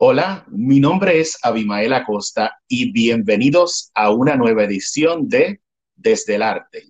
Hola, mi nombre es Abimael Acosta y bienvenidos a una nueva edición de Desde el Arte.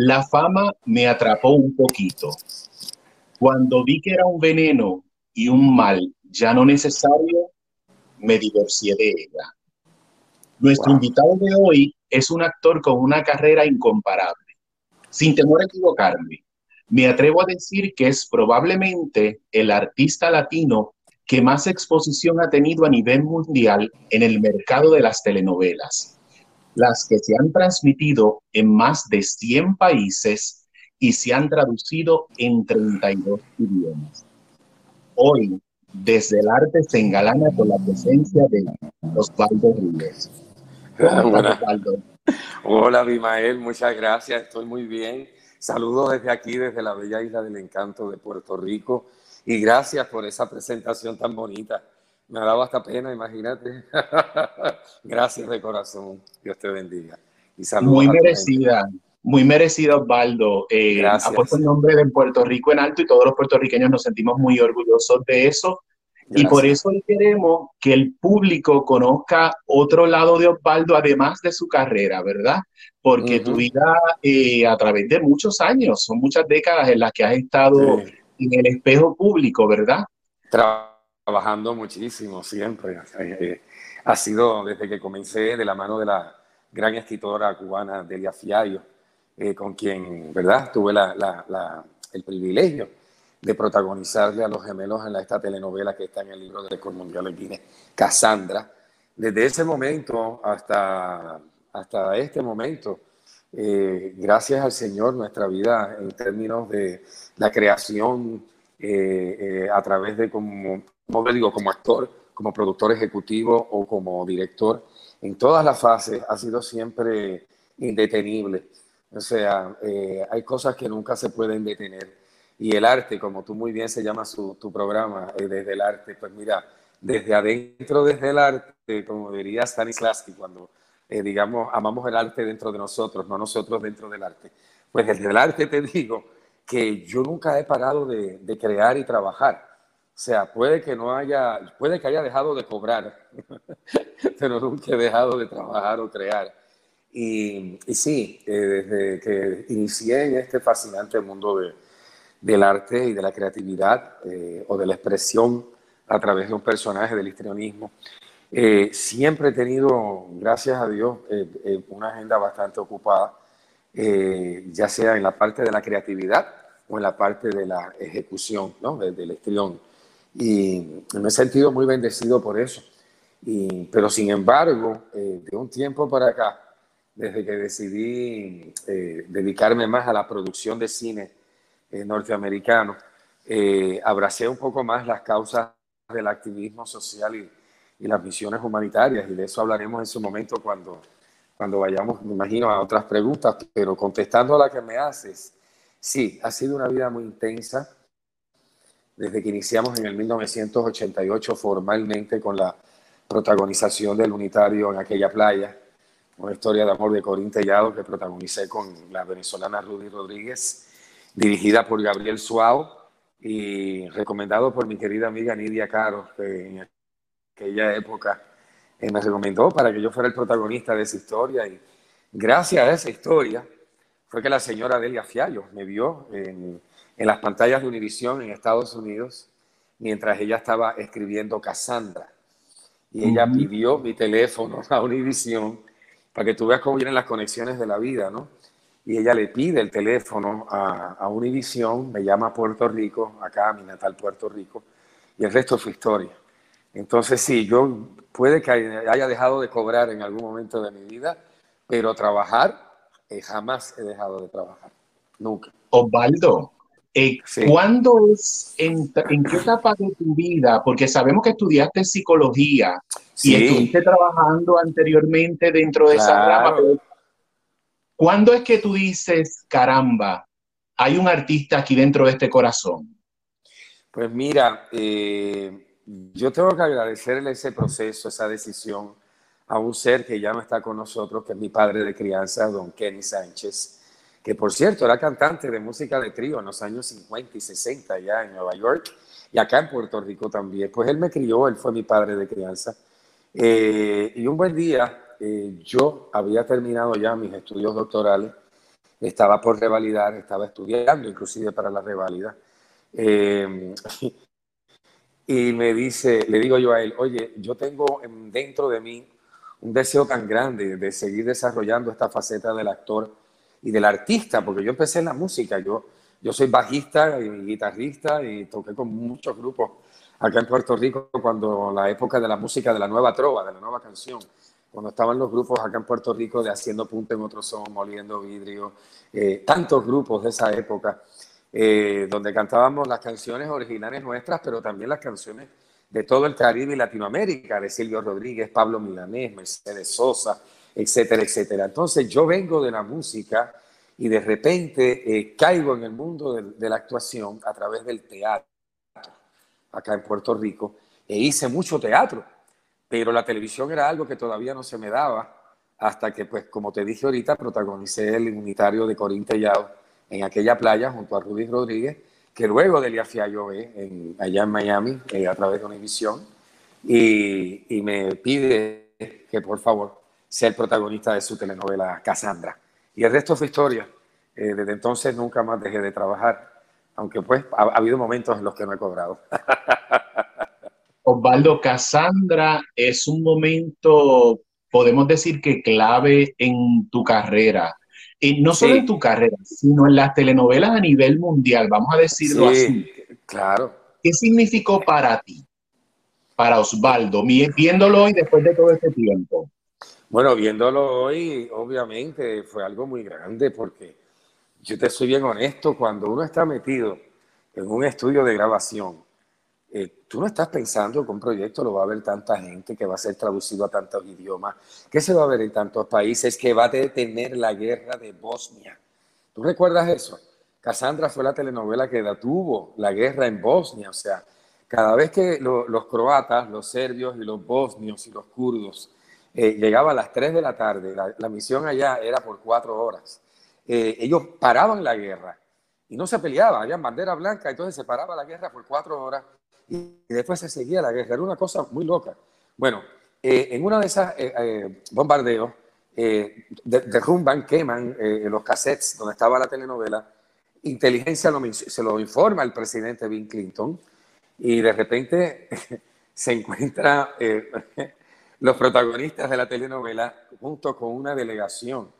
La fama me atrapó un poquito. Cuando vi que era un veneno y un mal ya no necesario, me divorcié de ella. Nuestro invitado de hoy es un actor con una carrera incomparable. Sin temor a equivocarme, me atrevo a decir que es probablemente el artista latino que más exposición ha tenido a nivel mundial en el mercado de las telenovelas las que se han transmitido en más de 100 países y se han traducido en 32 idiomas. Hoy, desde el arte se engalana con la presencia de Osvaldo Ríos. Hola, Hola, Bimael, muchas gracias, estoy muy bien. Saludos desde aquí, desde la bella isla del encanto de Puerto Rico, y gracias por esa presentación tan bonita. Me ha dado hasta pena, imagínate. Gracias de corazón. Dios te bendiga. Y muy merecida, muy merecida, Osvaldo. Eh, ha puesto el nombre de Puerto Rico en alto y todos los puertorriqueños nos sentimos muy orgullosos de eso. Y por eso queremos que el público conozca otro lado de Osvaldo, además de su carrera, ¿verdad? Porque tu vida, eh, a través de muchos años, son muchas décadas en las que has estado en el espejo público, ¿verdad? Trabajando muchísimo siempre. Eh, eh, ha sido desde que comencé de la mano de la gran escritora cubana Delia Fiallo, eh, con quien, ¿verdad?, tuve el privilegio de protagonizarle a los gemelos en esta telenovela que está en el libro de récord mundial de Guinness, Cassandra. Desde ese momento hasta, hasta este momento, gracias al Señor, nuestra vida en términos de la creación a través de como como digo, como actor, como productor ejecutivo o como director, en todas las fases ha sido siempre indetenible. O sea, eh, hay cosas que nunca se pueden detener. Y el arte, como tú muy bien se llama su, tu programa, eh, desde el arte, pues mira, desde adentro, desde el arte, como diría Stanislavski, cuando, eh, digamos, amamos el arte dentro de nosotros, no nosotros dentro del arte. Pues desde el arte te digo que yo nunca he parado de, de crear y trabajar. O sea, puede que no haya, puede que haya dejado de cobrar, pero nunca he dejado de trabajar o crear. Y, sí, eh, desde que inicié en este fascinante mundo de, del arte y de la creatividad eh, o de la expresión a través de un personaje del histrionismo, eh, siempre he tenido, gracias a Dios, una agenda bastante ocupada, ya sea en la parte de la creatividad o en la parte de la ejecución, ¿no? del histrión. Y me he sentido muy bendecido por eso. Y, pero sin embargo, eh, de un tiempo para acá, desde que decidí eh, dedicarme más a la producción de cine eh, norteamericano, abracé un poco más las causas del activismo social y, y, las misiones humanitarias. Y de eso hablaremos en su momento cuando, cuando vayamos, me imagino, a otras preguntas. Pero contestando a la que me haces, sí, ha sido una vida muy intensa desde que iniciamos en el 1988 formalmente con la protagonización del unitario en aquella playa, una historia de amor de Corín Tellado que protagonicé con la venezolana Rudy Rodríguez, dirigida por Gabriel Suao y recomendado por mi querida amiga Nidia Caro, que en aquella época eh, me recomendó para que yo fuera el protagonista de esa historia. Y gracias a esa historia fue que la señora Delia Fiallo me vio en en las pantallas de Univision en Estados Unidos mientras ella estaba escribiendo Cassandra. Y ella pidió mi teléfono a Univision para que tú veas cómo vienen las conexiones de la vida, ¿no? Y ella le pide el teléfono a, a Univision, me llama a Puerto Rico, acá a mi natal Puerto Rico, y el resto fue historia. Entonces sí, yo puede que haya dejado de cobrar en algún momento de mi vida, pero trabajar eh, jamás he dejado de trabajar, nunca. Osvaldo, Eh, ¿Cuándo es, en, qué etapa de tu vida? Porque sabemos que estudiaste psicología y estuviste trabajando anteriormente dentro de esa rama. ¿Cuándo es que tú dices, caramba, hay un artista aquí dentro de este corazón? Pues mira, eh, yo tengo que agradecerle ese proceso, esa decisión a un ser que ya no está con nosotros, que es mi padre de crianza, don Kenny Sánchez, que por cierto era cantante de música de trío en los años 50 y 60 ya en Nueva York y acá en Puerto Rico también. Pues él me crió, él fue mi padre de crianza. Eh, y un buen día eh, yo había terminado ya mis estudios doctorales, estaba por revalidar, estaba estudiando inclusive para la revalida. Eh, y me dice, le digo yo a él, oye, yo tengo dentro de mí un deseo tan grande de seguir desarrollando esta faceta del actor y del artista, porque yo empecé en la música, yo, yo soy bajista y guitarrista y toqué con muchos grupos acá en Puerto Rico cuando la época de la música de la nueva trova, de la nueva canción, cuando estaban los grupos acá en Puerto Rico de Haciendo Punto en Otro Son, Moliendo Vidrio, eh, tantos grupos de esa época, eh, donde cantábamos las canciones originales nuestras, pero también las canciones de todo el Caribe y Latinoamérica, de Silvio Rodríguez, Pablo Milanés, Mercedes Sosa, etcétera, etcétera. Entonces yo vengo de la música y de repente eh, caigo en el mundo de, la actuación a través del teatro, acá en Puerto Rico, e hice mucho teatro, pero la televisión era algo que todavía no se me daba hasta que, pues, como te dije ahorita, protagonicé el unitario de Corín Tellado en aquella playa junto a Rudy Rodríguez que luego de Fiallo en, allá en Miami, eh, a través de una emisión, y, y, me pide que por favor sea el protagonista de su telenovela Cassandra. Y el resto fue historia. Eh, desde entonces nunca más dejé de trabajar, aunque pues ha, habido momentos en los que no he cobrado. Osvaldo, Cassandra es un momento, podemos decir que clave en tu carrera. Y no solo en tu carrera, sino en las telenovelas a nivel mundial, vamos a decirlo así. Claro. ¿Qué significó para ti, para Osvaldo, viéndolo hoy después de todo este tiempo? Bueno, viéndolo hoy, obviamente fue algo muy grande porque yo te soy bien honesto, cuando uno está metido en un estudio de grabación, eh, tú no estás pensando que un proyecto lo va a ver tanta gente, que va a ser traducido a tantos idiomas, que se va a ver en tantos países, que va a detener la guerra de Bosnia. ¿Tú recuerdas eso? Cassandra fue la telenovela que detuvo la guerra en Bosnia. O sea, cada vez que los croatas, los serbios y los bosnios y los kurdos eh, llegaban a las 3 de la tarde, la, misión allá era por cuatro horas, eh, ellos paraban la guerra y no se peleaban, había bandera blanca, entonces se paraba la guerra por cuatro horas y después se seguía la guerra. Era una cosa muy loca. Bueno, eh, en uno de eh, bombardeos, derrumban, queman los cassettes donde estaba la telenovela. Inteligencia se lo informa el presidente Bill Clinton y de repente se encuentra los protagonistas de la telenovela junto con una delegación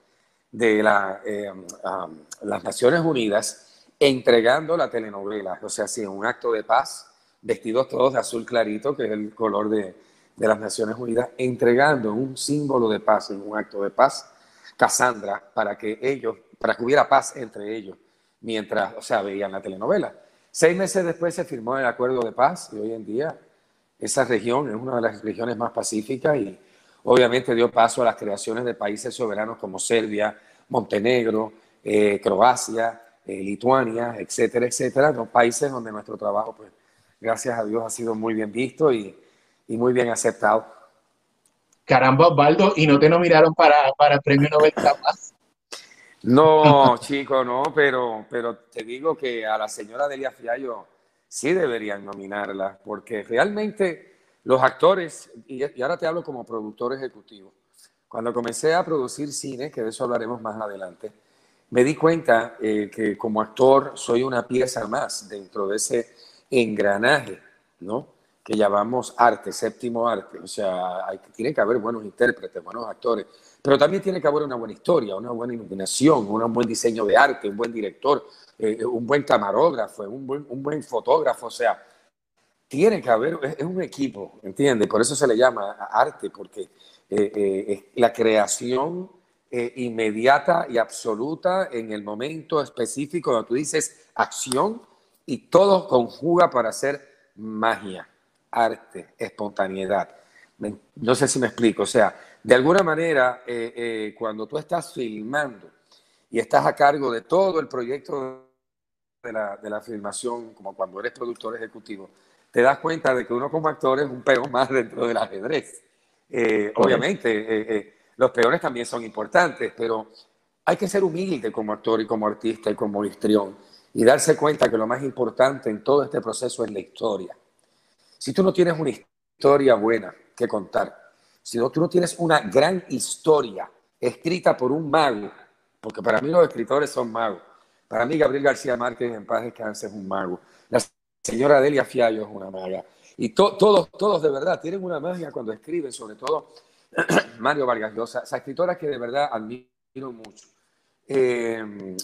de um, las Naciones Unidas entregando la telenovela, o sea, así, un acto de paz vestidos todos de azul clarito, que es el color de, las Naciones Unidas, entregando un símbolo de paz, un acto de paz, Cassandra, para que ellos, para que hubiera paz entre ellos, mientras, o sea, veían la telenovela. Seis meses después se firmó el acuerdo de paz y hoy en día esa región es una de las regiones más pacíficas y obviamente dio paso a las creaciones de países soberanos como Serbia, Montenegro, eh, Croacia, eh, Lituania, etcétera, etcétera, dos países donde nuestro trabajo pues, gracias a Dios, ha sido muy bien visto y, muy bien aceptado. Caramba, Osvaldo, ¿y no te nominaron para, para el Premio Nobel de la Paz? No, chico, no, pero, pero te digo que a la señora Delia Fiallo sí deberían nominarla, porque realmente los actores, y, ahora te hablo como productor ejecutivo, cuando comencé a producir cine, que de eso hablaremos más adelante, me di cuenta eh, que como actor soy una pieza más dentro de ese engranaje, ¿no? Que llamamos arte, séptimo arte. O sea, hay, tiene que haber buenos intérpretes, buenos actores, pero también tiene que haber una buena historia, una buena iluminación, un buen diseño de arte, un buen director, eh, un buen camarógrafo, un buen, buen fotógrafo. O sea, tiene que haber, es, un equipo, ¿entiendes? Por eso se le llama arte, porque eh, eh, la creación inmediata y absoluta en el momento específico donde tú dices acción y todo conjuga para hacer magia, arte, espontaneidad. No sé si me explico, o sea, de alguna manera, eh, eh, cuando tú estás filmando y estás a cargo de todo el proyecto de la, de la filmación, como cuando eres productor ejecutivo, te das cuenta de que uno como actor es un peón más dentro del ajedrez. obviamente, los peores también son importantes, pero hay que ser humilde como actor y como artista y como histrión y darse cuenta que lo más importante en todo este proceso es la historia. Si tú no tienes una historia buena que contar, si no, tú no tienes una gran historia escrita por un mago, porque para mí los escritores son magos, para mí Gabriel García Márquez en paz descanse es un mago, la señora Delia Fiallo es una maga, y todos, todos de verdad tienen una magia cuando escriben, sobre todo Mario Vargas Llosa, esa escritora que de verdad admiro mucho. Eh,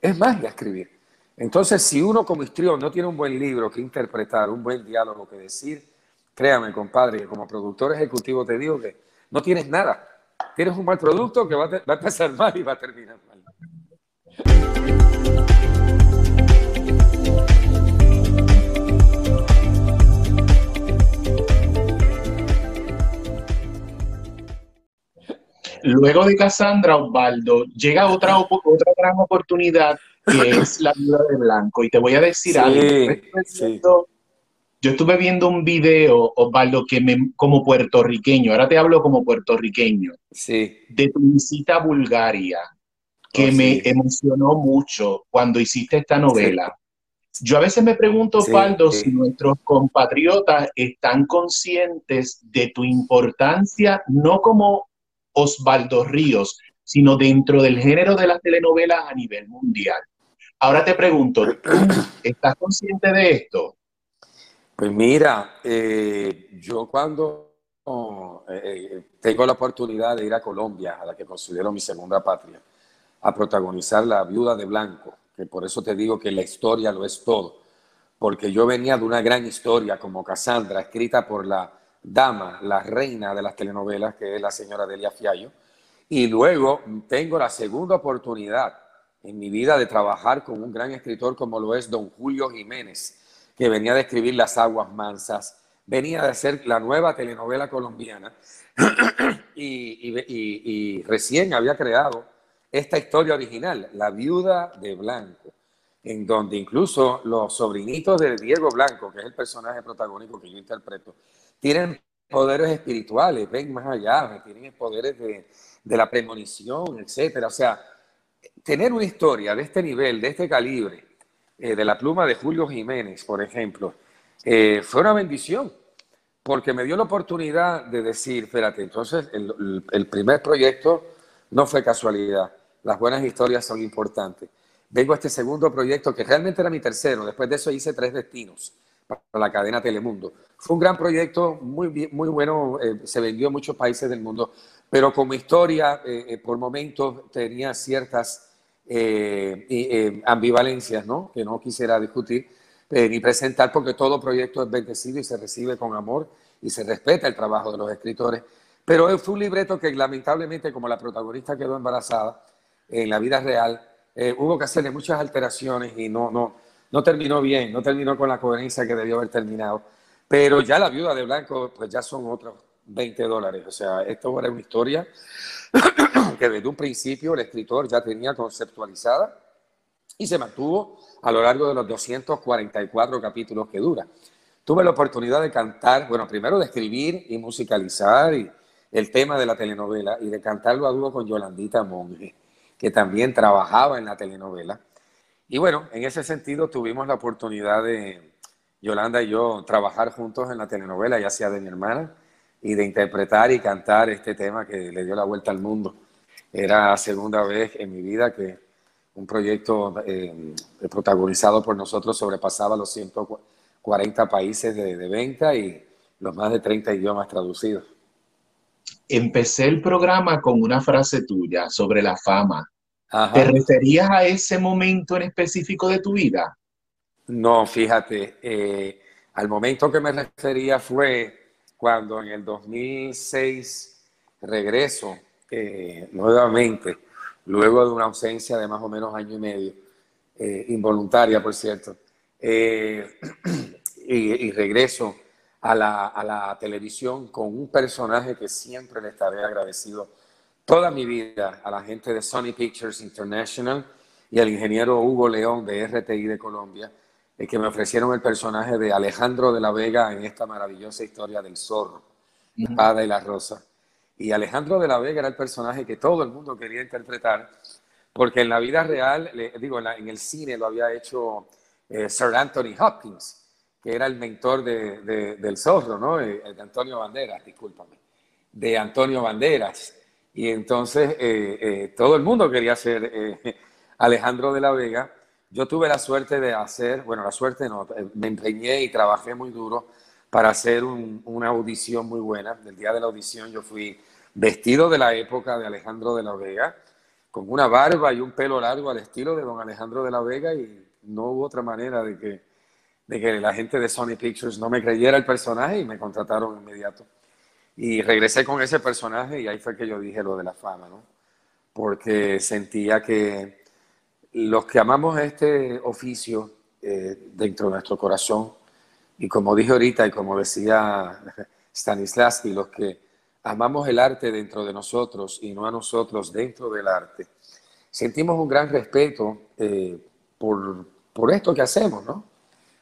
es magia escribir. Entonces, si uno como histrión no tiene un buen libro que interpretar, un buen diálogo que decir, créame, compadre, como productor ejecutivo te digo que no tienes nada. Tienes un mal producto que va a, va empezar mal y va a terminar mal. Luego de Cassandra Osvaldo, llega otra, otra gran oportunidad que es la vida de Blanco. Y te voy a decir algo. Yo estuve viendo un video, Osvaldo, que me, como puertorriqueño, ahora te hablo como puertorriqueño, sí. de tu visita a Bulgaria, que oh, me emocionó mucho cuando hiciste esta novela. Yo a veces me pregunto, Osvaldo, si nuestros compatriotas están conscientes de tu importancia, no como Osvaldo Ríos, sino dentro del género de las telenovelas a nivel mundial. Ahora te pregunto, estás consciente de esto? Pues mira, eh, yo cuando eh, eh, tengo la oportunidad de ir a Colombia, a la que considero mi segunda patria, a protagonizar La Viuda de Blanco, que por eso te digo que la historia lo es todo, porque yo venía de una gran historia como Cassandra, escrita por la dama, la reina de las telenovelas, que es la señora Delia Fiallo. Y luego tengo la segunda oportunidad en mi vida de trabajar con un gran escritor como lo es don Julio Jiménez, que venía de escribir Las Aguas Mansas, venía de hacer la nueva telenovela colombiana. Y, recién había creado esta historia original, La Viuda de Blanco, en donde incluso los sobrinitos de Diego Blanco, que es el personaje protagónico que yo interpreto, tienen poderes espirituales, ven más allá, tienen poderes de, la premonición, etcétera. O sea, tener una historia de este nivel, de este calibre, eh, de la pluma de Julio Jiménez, por ejemplo, eh, fue una bendición, porque me dio la oportunidad de decir, espérate, entonces el, el primer proyecto no fue casualidad, las buenas historias son importantes. Vengo a este segundo proyecto, que realmente era mi tercero, después de eso hice tres destinos para la cadena Telemundo. Fue un gran proyecto, muy, muy bueno, eh, se vendió en muchos países del mundo, pero como historia, eh, eh, por momentos tenía ciertas ambivalencias, ¿no? Que no quisiera discutir ni presentar, porque todo proyecto es bendecido y se recibe con amor y se respeta el trabajo de los escritores. Pero fue un libreto que lamentablemente, como la protagonista quedó embarazada en la vida real, hubo que hacerle muchas alteraciones y no, no, no terminó bien, no terminó con la coherencia que debió haber terminado. Pero ya la viuda de Blanco, pues ya son otros 20 dólares. O sea, esto era una historia que desde un principio el escritor ya tenía conceptualizada y se mantuvo a lo largo de los 244 capítulos que dura. Tuve la oportunidad de cantar, bueno, primero de escribir y musicalizar el tema de la telenovela y de cantarlo a dúo con Yolandita Monge, que también trabajaba en la telenovela. Y bueno, en ese sentido tuvimos la oportunidad de, Yolanda y yo, trabajar juntos en la telenovela, ya sea de mi hermana, y de interpretar y cantar este tema que le dio la vuelta al mundo. Era la segunda vez en mi vida que un proyecto eh, protagonizado por nosotros sobrepasaba los 140 países de, de venta y los más de 30 idiomas traducidos. Empecé el programa con una frase tuya sobre la fama ¿Te referías a ese momento en específico de tu vida? No, fíjate, eh, al momento que me refería fue cuando en el 2006 regreso eh, nuevamente, luego de una ausencia de más o menos año y medio, eh, involuntaria, por cierto, eh, y, regreso a la, a la televisión con un personaje que siempre le estaré agradecido toda mi vida a la gente de Sony Pictures International y al ingeniero Hugo León de RTI de Colombia, que me ofrecieron el personaje de Alejandro de la Vega en esta maravillosa historia del zorro, la y la rosa. Y Alejandro de la Vega era el personaje que todo el mundo quería interpretar, porque en la vida real, digo, en, el cine lo había hecho eh, Sir Anthony Hopkins, que era el mentor de, del zorro, ¿no? Eh, de Antonio Banderas, discúlpame, de Antonio Banderas. Y entonces eh, todo el mundo quería ser Alejandro de la Vega yo tuve la suerte de hacer, bueno, la suerte no, eh, me empeñé y trabajé muy duro para hacer una audición muy buena. El día de la audición yo fui vestido de la época de Alejandro de la Vega, con una barba y un pelo largo al estilo de don Alejandro de la Vega y no hubo otra manera de que, de que la gente de Sony Pictures no me creyera el personaje y me contrataron inmediato. Y regresé con ese personaje y ahí fue que yo dije lo de la fama, ¿no? Porque sentía que los que amamos este oficio eh, dentro de nuestro corazón, y como dije ahorita y como decía Stanislavski, los que amamos el arte dentro de nosotros y no a nosotros dentro del arte, sentimos un gran respeto eh, por, por esto que hacemos, ¿no?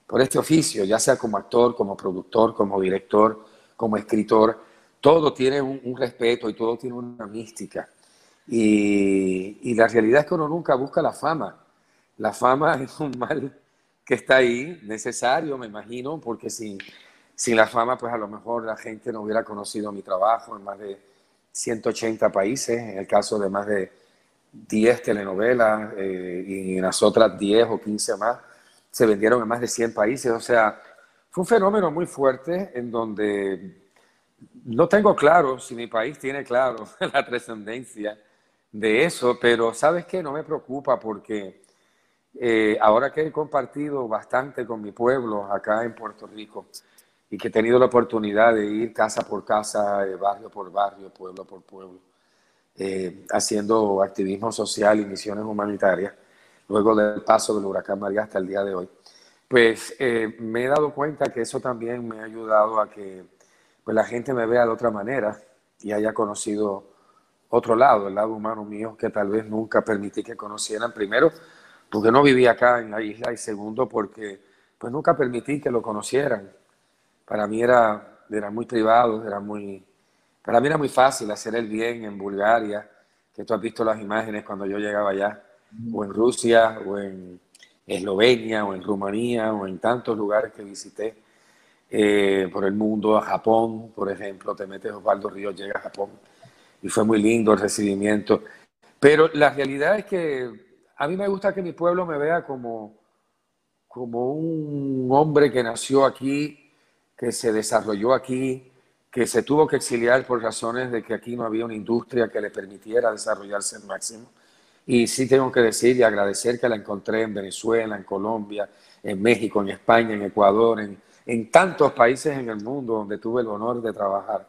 Por este oficio, ya sea como actor, como productor, como director, como escritor, todo tiene un respeto y todo tiene una mística. Y, la realidad es que uno nunca busca la fama. La fama es un mal que está ahí, necesario, me imagino, porque sin, sin la fama, pues a lo mejor la gente no hubiera conocido mi trabajo en más de 180 países, en el caso de más de 10 telenovelas eh, y en las otras 10 o 15 más se vendieron en más de 100 países. O sea, fue un fenómeno muy fuerte en donde no tengo claro si mi país tiene claro la trascendencia de eso, pero sabes qué, no me preocupa porque eh, ahora que he compartido bastante con mi pueblo acá en Puerto Rico y que he tenido la oportunidad de ir casa por casa, eh, barrio por barrio, pueblo por pueblo, eh, haciendo activismo social y misiones humanitarias, luego del paso del huracán María hasta el día de hoy, pues me he dado cuenta que eso también me ha ayudado a que pues, la gente me vea de otra manera y haya conocido otro lado, el lado humano mío, que tal vez nunca permití que conocieran. Primero, porque no vivía acá en la isla, y segundo, porque pues nunca permití que lo conocieran. Para mí era, era muy privado, era muy, para mí era muy fácil hacer el bien en Bulgaria, que tú has visto las imágenes cuando yo llegaba allá, o en Rusia, o en Eslovenia, o en Rumanía, o en tantos lugares que visité eh, por el mundo, a Japón, por ejemplo, te metes Osvaldo Ríos, llega a Japón y fue muy lindo el recibimiento. Pero la realidad es que a mí me gusta que mi pueblo me vea como, como un hombre que nació aquí, que se desarrolló aquí, que se tuvo que exiliar por razones de que aquí no había una industria que le permitiera desarrollarse al máximo. Y sí tengo que decir y agradecer que la encontré en Venezuela, en Colombia, en México, en España, en Ecuador, en, en tantos países en el mundo donde tuve el honor de trabajar.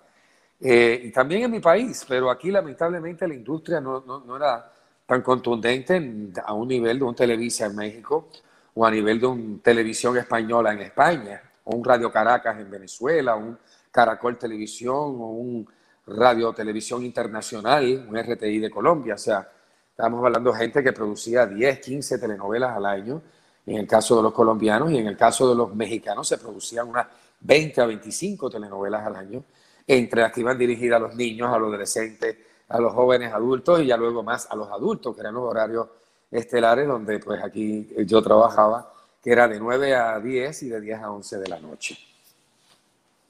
Eh, y también en mi país, pero aquí lamentablemente la industria no, no, era tan contundente a un nivel de un Televisa en México o a nivel de un televisión española en España, o un Radio Caracas en Venezuela, un Caracol Televisión, o un Radio Televisión Internacional, un RTI de Colombia. O sea, estamos hablando de gente que producía 10, 15 telenovelas al año, en el caso de los colombianos, y en el caso de los mexicanos se producían unas 20 a 25 telenovelas al año entre las que iban dirigidas a los niños, a los adolescentes, a los jóvenes adultos y ya luego más a los adultos, que eran los horarios estelares donde pues aquí yo trabajaba, que era de 9 a 10 y de 10 a 11 de la noche.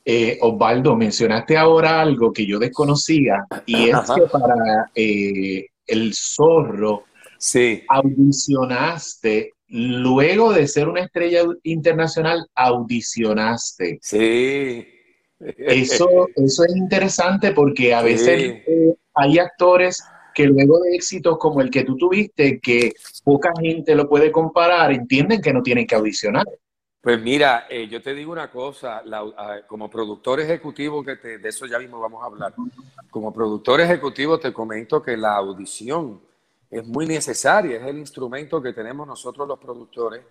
Eh, Osvaldo, mencionaste ahora algo que yo desconocía y es que para eh, El Zorro sí. audicionaste, luego de ser una estrella internacional, audicionaste. Sí. Eso, eso es interesante porque a veces eh, hay actores que luego de éxitos como el que tú tuviste, que poca gente lo puede comparar, entienden que no tienen que audicionar. Pues mira, eh, yo te digo una cosa, como productor ejecutivo, que de eso ya mismo vamos a hablar, como productor ejecutivo te comento que la audición es muy necesaria, es el instrumento que tenemos nosotros los productores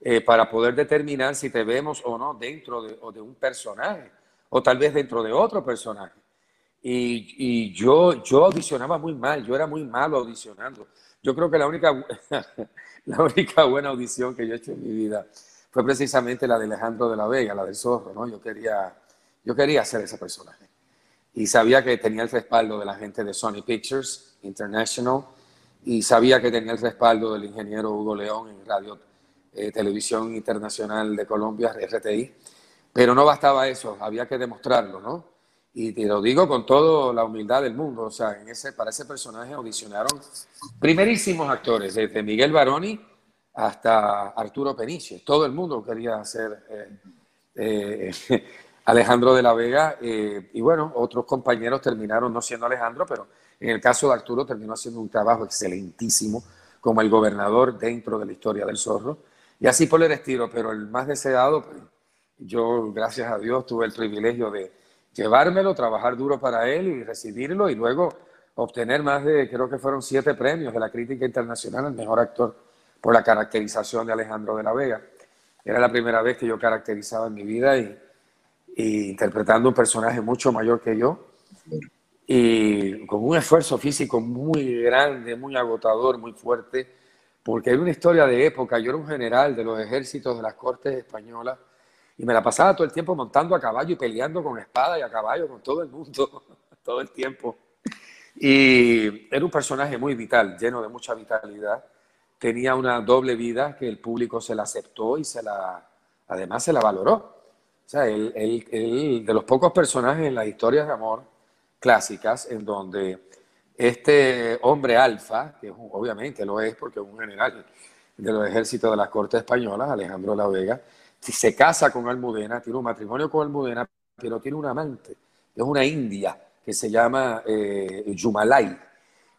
eh, para poder determinar si te vemos o no dentro de, de un personaje, o tal vez dentro de otro personaje. Y, y, yo, yo audicionaba muy mal, yo era muy malo audicionando. Yo creo que la única, la única buena audición que yo he hecho en mi vida fue precisamente la de Alejandro de la Vega, la del zorro, ¿no? Yo quería, yo quería ser ese personaje. Y sabía que tenía el respaldo de la gente de Sony Pictures International y sabía que tenía el respaldo del ingeniero Hugo León en Radio eh, Televisión Internacional de Colombia, RTI. Pero no bastaba eso, había que demostrarlo, ¿no? Y te lo digo con toda la humildad del mundo, o sea, en ese, para ese personaje audicionaron primerísimos actores, desde Miguel Baroni hasta Arturo Peniche. Todo el mundo quería ser eh, eh, Alejandro de la Vega. Eh, y bueno, otros compañeros terminaron no siendo Alejandro, pero en el caso de Arturo terminó haciendo un trabajo excelentísimo como el gobernador dentro de la historia del zorro. Y así por el estilo, pero el más deseado, pues, yo gracias a Dios tuve el privilegio de llevármelo, trabajar duro para él y recibirlo y luego obtener más de, creo que fueron siete premios de la crítica internacional al mejor actor por la caracterización de Alejandro de la Vega. Era la primera vez que yo caracterizaba en mi vida y, interpretando un personaje mucho mayor que yo y con un esfuerzo físico muy grande, muy agotador, muy fuerte, porque era una historia de época. Yo era un general de los ejércitos de las cortes españolas y me la pasaba todo el tiempo montando a caballo y peleando con espada y a caballo con todo el mundo, todo el tiempo. Y era un personaje muy vital, lleno de mucha vitalidad tenía una doble vida que el público se la aceptó y se la, además se la valoró. O sea, él, él, de los pocos personajes en las historias de amor clásicas en donde este hombre alfa, que obviamente lo es porque es un general de los ejércitos de las cortes españolas, Alejandro La Vega, se casa con Almudena, tiene un matrimonio con Almudena, pero tiene un amante, es una india que se llama eh, Yumalai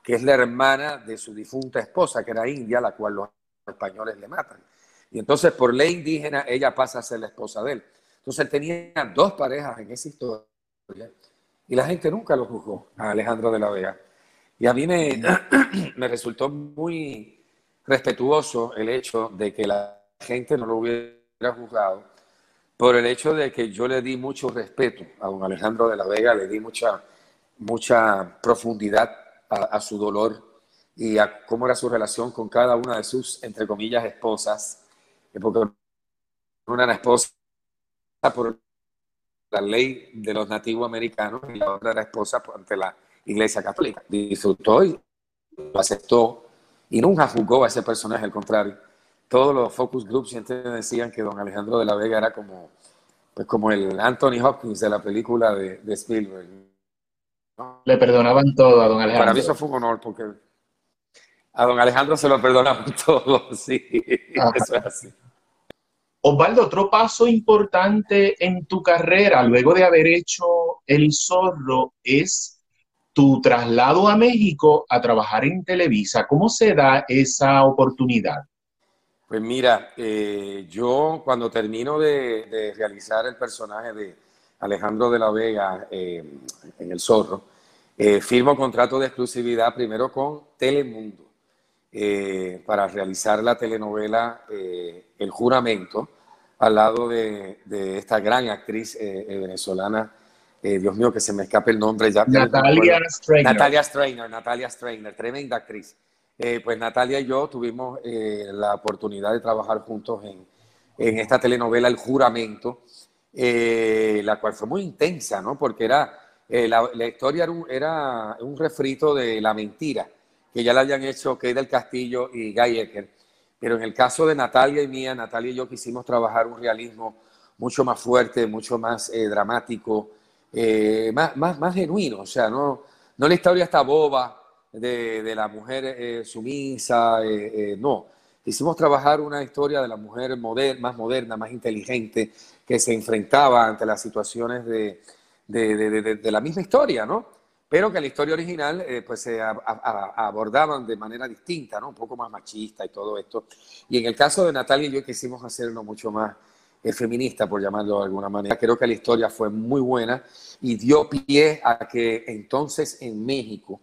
que es la hermana de su difunta esposa, que era india, la cual los españoles le matan. Y entonces, por ley indígena, ella pasa a ser la esposa de él. Entonces, él tenía dos parejas en esa historia y la gente nunca lo juzgó a Alejandro de la Vega. Y a mí me, me resultó muy respetuoso el hecho de que la gente no lo hubiera juzgado por el hecho de que yo le di mucho respeto a don Alejandro de la Vega, le di mucha, mucha profundidad a, su dolor y a cómo era su relación con cada una de sus, entre comillas, esposas, eh, porque una era esposa por la ley de los nativos americanos y la otra era esposa ante la Iglesia Católica. Disfrutó y lo aceptó y nunca juzgó a ese personaje, al contrario. Todos los focus groups siempre decían que don Alejandro de la Vega era como, pues como el Anthony Hopkins de la película de, de Spielberg. Le perdonaban todo a don Alejandro. Para mí eso fue un honor porque a don Alejandro se lo perdonaban todo, sí, eso es así. Osvaldo, otro paso importante en tu carrera, luego de haber hecho El Zorro, es tu traslado a México a trabajar en Televisa. ¿Cómo se da esa oportunidad? Pues mira, eh, yo cuando termino de realizar el personaje de, Alejandro de la Vega eh, en El Zorro, eh, firmo contrato de exclusividad primero con Telemundo eh, para realizar la telenovela El Juramento al lado de, esta gran actriz venezolana, Dios mío, que se me escape el nombre ya. Natalia Strainer. Natalia Strainer, Natalia Strainer, tremenda actriz. Pues Natalia y yo tuvimos la oportunidad de trabajar juntos en, esta telenovela El Juramento. Eh, la cual fue muy intensa, ¿no? Porque era, eh, la, historia era un, refrito de La Mentira, que ya la habían hecho Kay del Castillo y Guy Ecker. Pero en el caso de Natalia y mía, Natalia y yo quisimos trabajar un realismo mucho más fuerte, mucho más eh, dramático, más, más, más, genuino. O sea, no, no la historia está boba de, la mujer sumisa, no. Quisimos trabajar una historia de la mujer más moderna, más inteligente, que se enfrentaba ante las situaciones de, de, la misma historia, ¿no? Pero que la historia original eh, pues se abordaban de manera distinta, ¿no? Un poco más machista y todo esto. Y en el caso de Natalia y yo quisimos hacerlo mucho más feminista, por llamarlo de alguna manera. Creo que la historia fue muy buena y dio pie a que entonces en México,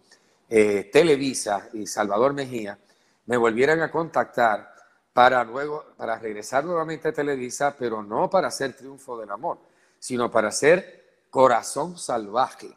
Televisa y Salvador Mejía me volvieran a contactar para luego, para regresar nuevamente a Televisa, pero no para hacer Triunfo del Amor, sino para hacer Corazón Salvaje,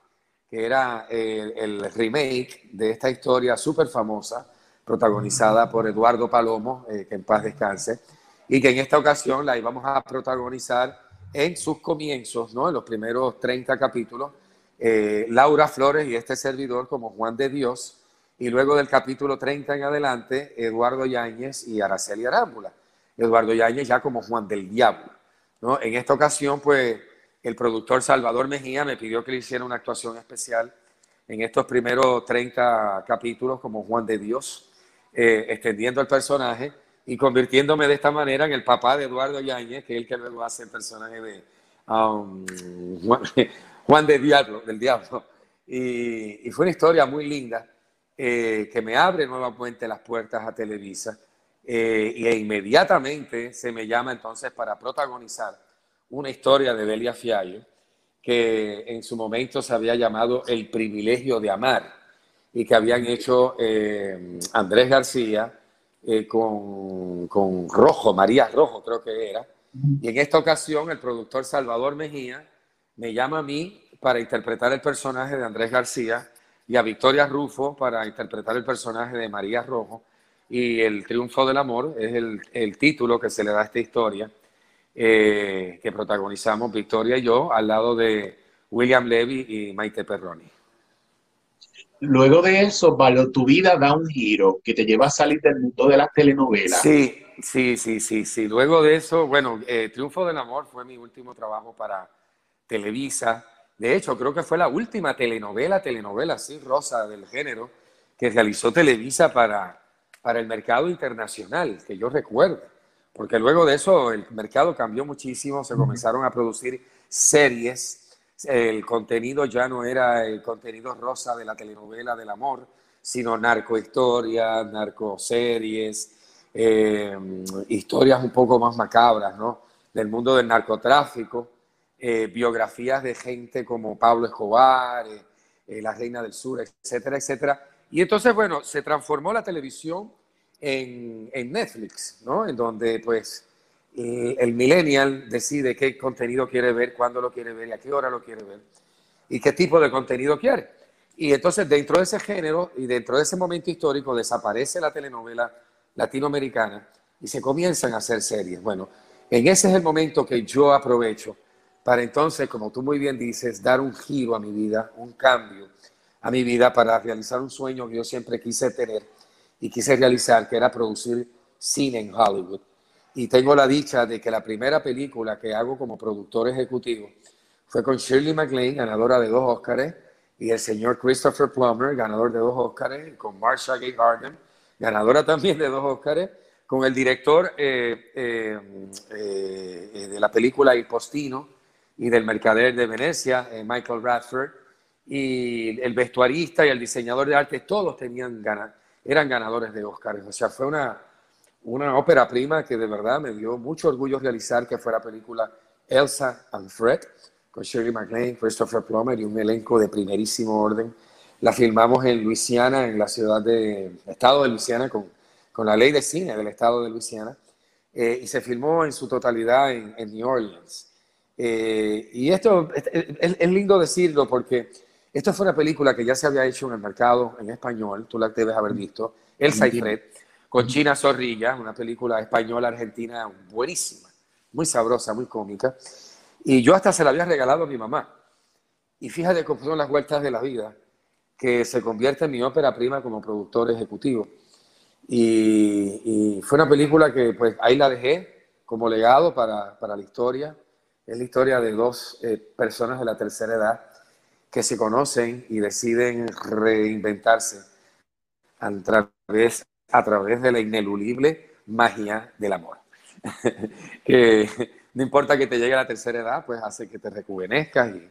que era el, remake de esta historia súper famosa, protagonizada por Eduardo Palomo, eh, que en paz descanse, y que en esta ocasión la íbamos a protagonizar en sus comienzos, ¿no? en los primeros 30 capítulos, eh, Laura Flores y este servidor como Juan de Dios, y luego del capítulo 30 en adelante, Eduardo Yáñez y Araceli Arámbula. Eduardo Yáñez ya como Juan del Diablo. ¿no? En esta ocasión, pues, el productor Salvador Mejía me pidió que le hiciera una actuación especial en estos primeros 30 capítulos como Juan de Dios, eh, extendiendo el personaje y convirtiéndome de esta manera en el papá de Eduardo Yáñez, que es el que luego hace el personaje de um, Juan, de Diablo, del Diablo. y fue una historia muy linda eh, que me abre nuevamente las puertas a Televisa eh, y inmediatamente se me llama entonces para protagonizar una historia de Delia Fiallo que en su momento se había llamado El privilegio de amar y que habían hecho eh, Andrés García con, con Rojo, María Rojo creo que era. Y en esta ocasión el productor Salvador Mejía me llama a mí para interpretar el personaje de Andrés García y a Victoria Rufo para interpretar el personaje de María Rojo. Y El Triunfo del Amor es el, título que se le da a esta historia eh, que protagonizamos Victoria y yo al lado de William Levy y Maite Perroni. Luego de eso, Valo, tu vida da un giro que te lleva a salir del mundo de las telenovelas. Sí, sí, sí, sí, sí. Luego de eso, bueno, eh, Triunfo del Amor fue mi último trabajo para Televisa. De hecho, creo que fue la última telenovela, telenovela así, rosa del género, que realizó Televisa para, para el mercado internacional, que yo recuerdo. Porque luego de eso el mercado cambió muchísimo, se comenzaron a producir series, el contenido ya no era el contenido rosa de la telenovela del amor, sino narcohistorias, narcoseries, eh, historias un poco más macabras, ¿no? Del mundo del narcotráfico. Eh, biografías de gente como Pablo Escobar, eh, eh, la Reina del Sur, etcétera, etcétera. Y entonces, bueno, se transformó la televisión en, Netflix, ¿no? En donde, pues, el millennial decide qué contenido quiere ver, cuándo lo quiere ver y a qué hora lo quiere ver y qué tipo de contenido quiere. Y entonces, dentro de ese género y dentro de ese momento histórico, desaparece la telenovela latinoamericana y se comienzan a hacer series. Bueno, en ese es el momento que yo aprovecho para entonces, como tú muy bien dices, dar un giro a mi vida, un cambio a mi vida para realizar un sueño que yo siempre quise tener y quise realizar, que era producir cine en Hollywood. Y tengo la dicha de que la primera película que hago como productor ejecutivo fue con Shirley MacLaine, ganadora de dos Oscars, y el señor Christopher Plummer, ganador de dos Oscars, con Marsha Gay Harden, ganadora también de dos Oscars, con el director eh, eh, eh, de la película El Postino, y del mercader de Venecia, eh, Michael Radford, y el vestuarista y el diseñador de arte, todos tenían ganas, eran ganadores de Oscars. O sea, fue una, una ópera prima que de verdad me dio mucho orgullo realizar, que fue la película Elsa and Fred, con Shirley MacLaine, Christopher Plummer y un elenco de primerísimo orden. La filmamos en Luisiana, en la ciudad de, estado de Luisiana, con, con la ley de cine del estado de Luisiana, eh, y se filmó en su totalidad en, en New Orleans. Eh, y esto es, lindo decirlo porque esto fue una película que ya se había hecho en el mercado en español, tú la debes haber visto, El Fred, con China Zorrilla, una película española argentina buenísima, muy sabrosa, muy cómica. Y yo hasta se la había regalado a mi mamá. Y fíjate cómo son las vueltas de la vida, que se convierte en mi ópera prima como productor ejecutivo. Y, y fue una película que pues ahí la dejé como legado para, para la historia es la historia de dos eh, personas de la tercera edad que se conocen y deciden reinventarse a través, a través de la ineludible magia del amor. que no importa que te llegue a la tercera edad, pues hace que te rejuvenezcas y,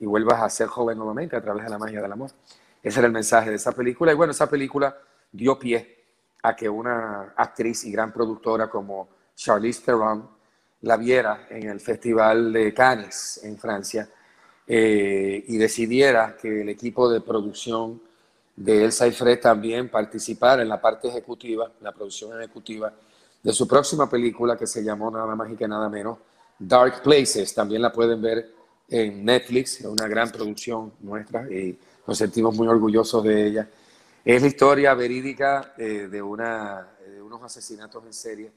y vuelvas a ser joven nuevamente a través de la magia del amor. Ese era el mensaje de esa película. Y bueno, esa película dio pie a que una actriz y gran productora como Charlize Theron la viera en el Festival de Cannes en Francia eh, y decidiera que el equipo de producción de Elsa y Fred también participara en la parte ejecutiva, la producción ejecutiva de su próxima película que se llamó nada más y que nada menos Dark Places. También la pueden ver en Netflix, es una gran producción nuestra y nos sentimos muy orgullosos de ella. Es la historia verídica eh, de, una, de unos asesinatos en serie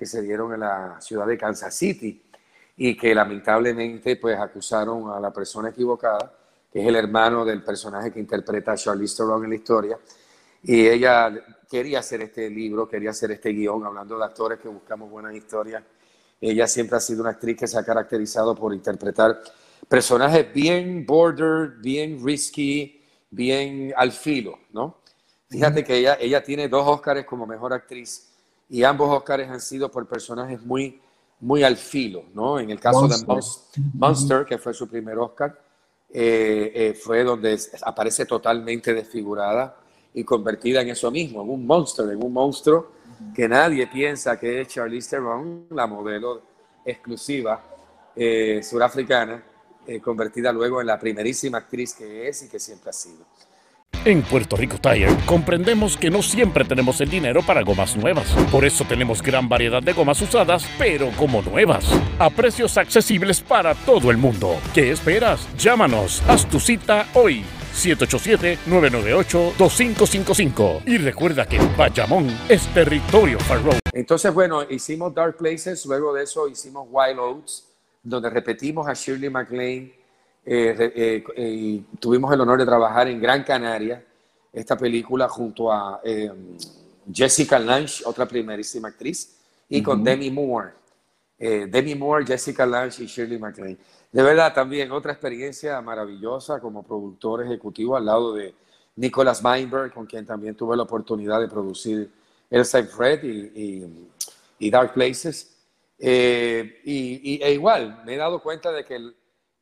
que se dieron en la ciudad de Kansas City y que lamentablemente pues acusaron a la persona equivocada, que es el hermano del personaje que interpreta a Charlize Theron en la historia. Y ella quería hacer este libro, quería hacer este guion, hablando de actores que buscamos buenas historias. Ella siempre ha sido una actriz que se ha caracterizado por interpretar personajes bien border, bien risky, bien al filo, ¿no? Fíjate que ella, ella tiene dos Óscares como mejor actriz y ambos Óscares han sido por personajes muy, muy al filo, ¿no? En el caso de Monster, que fue su primer Óscar, eh, eh, fue donde aparece totalmente desfigurada y convertida en eso mismo, en un monster, en un monstruo que nadie piensa que es Charlize Theron, la modelo exclusiva eh, surafricana, eh, convertida luego en la primerísima actriz que es y que siempre ha sido. En Puerto Rico Tire comprendemos que no siempre tenemos el dinero para gomas nuevas. Por eso tenemos gran variedad de gomas usadas, pero como nuevas. A precios accesibles para todo el mundo. ¿Qué esperas? Llámanos. Haz tu cita hoy. 787-998-2555. Y recuerda que Bayamón es territorio Farrow. Entonces, bueno, hicimos Dark Places, luego de eso hicimos Wild Oats, donde repetimos a Shirley MacLaine eh, y tuvimos el honor de trabajar en Gran Canaria, esta película junto a Jessica Lange, otra primerísima actriz, y con Demi Moore. Demi Moore, Jessica Lange y Shirley MacLaine. De verdad, también otra experiencia maravillosa como productor ejecutivo al lado de Nicholas Weinberg, con quien también tuve la oportunidad de producir Elsa Fred y, y, Dark Places. y, e igual, me he dado cuenta de que el,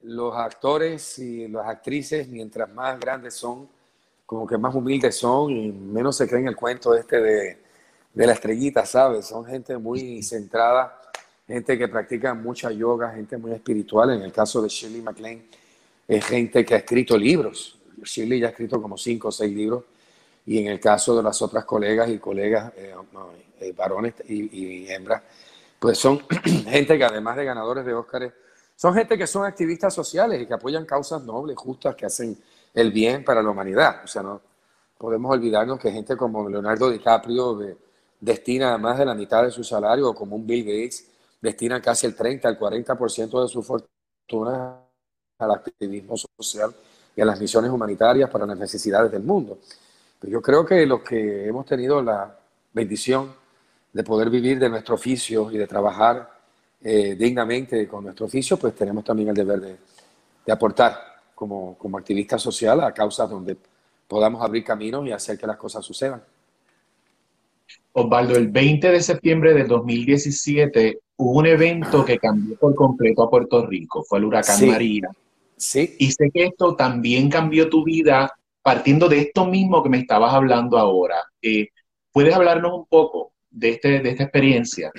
los actores y las actrices, mientras más grandes son, como que más humildes son y menos se creen el cuento este de, de la estrellita, ¿sabes? Son gente muy centrada, gente que practica mucha yoga, gente muy espiritual. En el caso de Shirley MacLaine, es gente que ha escrito libros. Shirley ya ha escrito como cinco o seis libros. Y en el caso de las otras colegas y colegas, eh, eh, varones y, y hembras, pues son gente que además de ganadores de Óscares, son gente que son activistas sociales y que apoyan causas nobles, justas, que hacen el bien para la humanidad. O sea, no podemos olvidarnos que gente como Leonardo DiCaprio destina más de la mitad de su salario, o como un Bill Gates, destina casi el 30, el 40% de su fortuna al activismo social y a las misiones humanitarias para las necesidades del mundo. Pero yo creo que los que hemos tenido la bendición de poder vivir de nuestro oficio y de trabajar eh, dignamente con nuestro oficio, pues tenemos también el deber de, de aportar como, como activista social a causas donde podamos abrir caminos y hacer que las cosas sucedan. Osvaldo, el 20 de septiembre del 2017 hubo un evento que cambió por completo a Puerto Rico, fue el huracán María. Sí. Y sé que esto también cambió tu vida partiendo de esto mismo que me estabas hablando ahora. Eh, ¿Puedes hablarnos un poco de, este, de esta experiencia?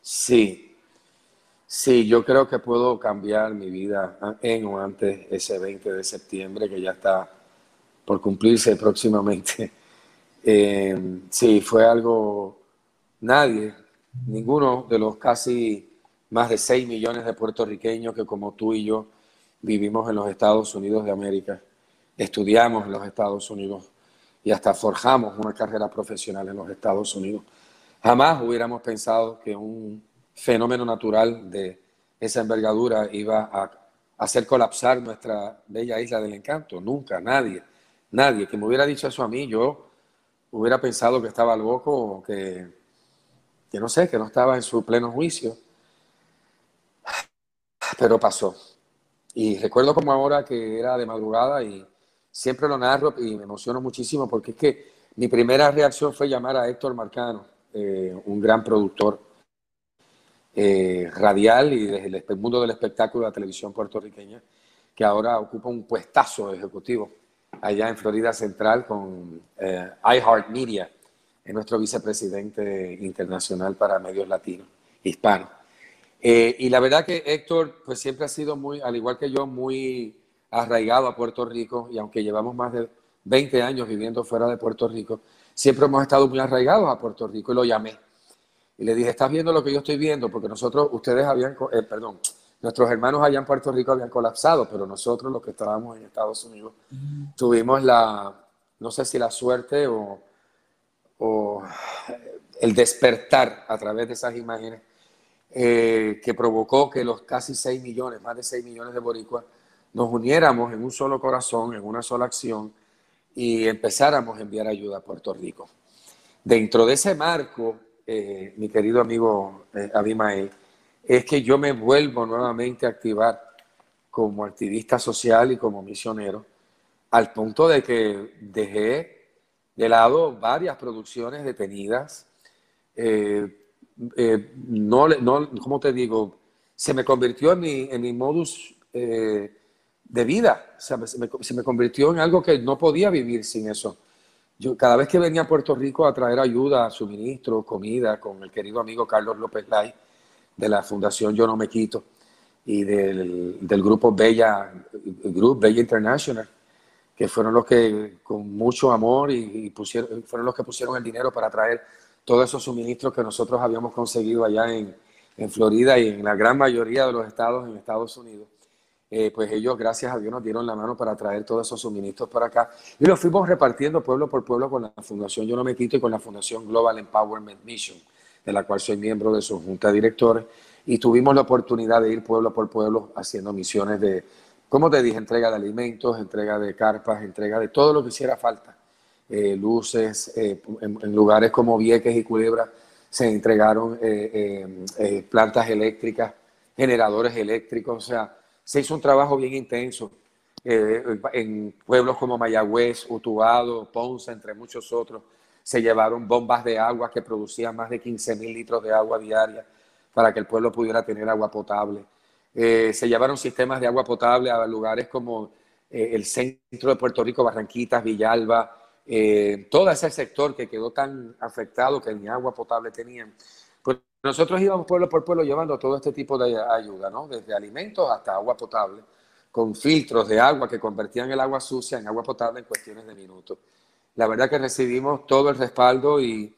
Sí, Sí, yo creo que puedo cambiar mi vida en o antes ese 20 de septiembre que ya está por cumplirse próximamente. Eh, sí, fue algo, nadie, ninguno de los casi más de 6 millones de puertorriqueños que como tú y yo vivimos en los Estados Unidos de América, estudiamos en los Estados Unidos y hasta forjamos una carrera profesional en los Estados Unidos. Jamás hubiéramos pensado que un fenómeno natural de esa envergadura iba a hacer colapsar nuestra bella isla del encanto. Nunca, nadie, nadie que me hubiera dicho eso a mí, yo hubiera pensado que estaba loco o que, que no sé, que no estaba en su pleno juicio. Pero pasó. Y recuerdo como ahora que era de madrugada y siempre lo narro y me emociono muchísimo porque es que mi primera reacción fue llamar a Héctor Marcano, eh, un gran productor eh, radial y desde el mundo del espectáculo de la televisión puertorriqueña, que ahora ocupa un puestazo ejecutivo allá en Florida Central con eh, iHeartMedia, es nuestro vicepresidente internacional para medios latinos, hispanos. Eh, y la verdad que Héctor, pues siempre ha sido muy, al igual que yo, muy arraigado a Puerto Rico y aunque llevamos más de 20 años viviendo fuera de Puerto Rico, siempre hemos estado muy arraigados a Puerto Rico y lo llamé. Y le dije, ¿estás viendo lo que yo estoy viendo? Porque nosotros, ustedes habían, eh, perdón, nuestros hermanos allá en Puerto Rico habían colapsado, pero nosotros los que estábamos en Estados Unidos tuvimos la, no sé si la suerte o, o el despertar a través de esas imágenes eh, que provocó que los casi 6 millones, más de 6 millones de boricuas, nos uniéramos en un solo corazón, en una sola acción y empezáramos a enviar ayuda a Puerto Rico. Dentro de ese marco, eh, mi querido amigo eh, Abimael, es que yo me vuelvo nuevamente a activar como activista social y como misionero, al punto de que dejé de lado varias producciones detenidas. Eh, eh, no, no, ¿cómo te digo? Se me convirtió en mi, en mi modus eh, de vida. O sea, se me, se me, convirtió en algo que no podía vivir sin eso. Yo cada vez que venía a Puerto Rico a traer ayuda, suministro, comida, con el querido amigo Carlos López Lai, de la Fundación Yo No Me Quito y del, del grupo Bella, Group Bella International, que fueron los que con mucho amor y, pusieron, fueron los que pusieron el dinero para traer todos esos suministros que nosotros habíamos conseguido allá en, en Florida y en la gran mayoría de los estados en Estados Unidos. Eh, pues ellos, gracias a Dios, nos dieron la mano para traer todos esos suministros para acá. Y los fuimos repartiendo pueblo por pueblo con la Fundación Yo No Me Quito y con la Fundación Global Empowerment Mission de la cual soy miembro de su junta de directores, y tuvimos la oportunidad de ir pueblo por pueblo haciendo misiones de, como te dije, entrega de alimentos, entrega de carpas, entrega de todo lo que hiciera falta. Eh, luces, eh, en, lugares como Vieques y Culebra se entregaron eh, plantas eléctricas, generadores eléctricos, o sea, se hizo un trabajo bien intenso en pueblos como Mayagüez, Utuado, Ponce, entre muchos otros se llevaron bombas de agua que producían más de 15 mil litros de agua diaria para que el pueblo pudiera tener agua potable. Eh, se llevaron sistemas de agua potable a lugares como eh, el centro de Puerto Rico, Barranquitas, Villalba, eh, todo ese sector que quedó tan afectado que ni agua potable tenían. Nosotros íbamos pueblo por pueblo llevando todo este tipo de ayuda, ¿no? desde alimentos hasta agua potable, con filtros de agua que convertían el agua sucia en agua potable en cuestiones de minutos. La verdad que recibimos todo el respaldo y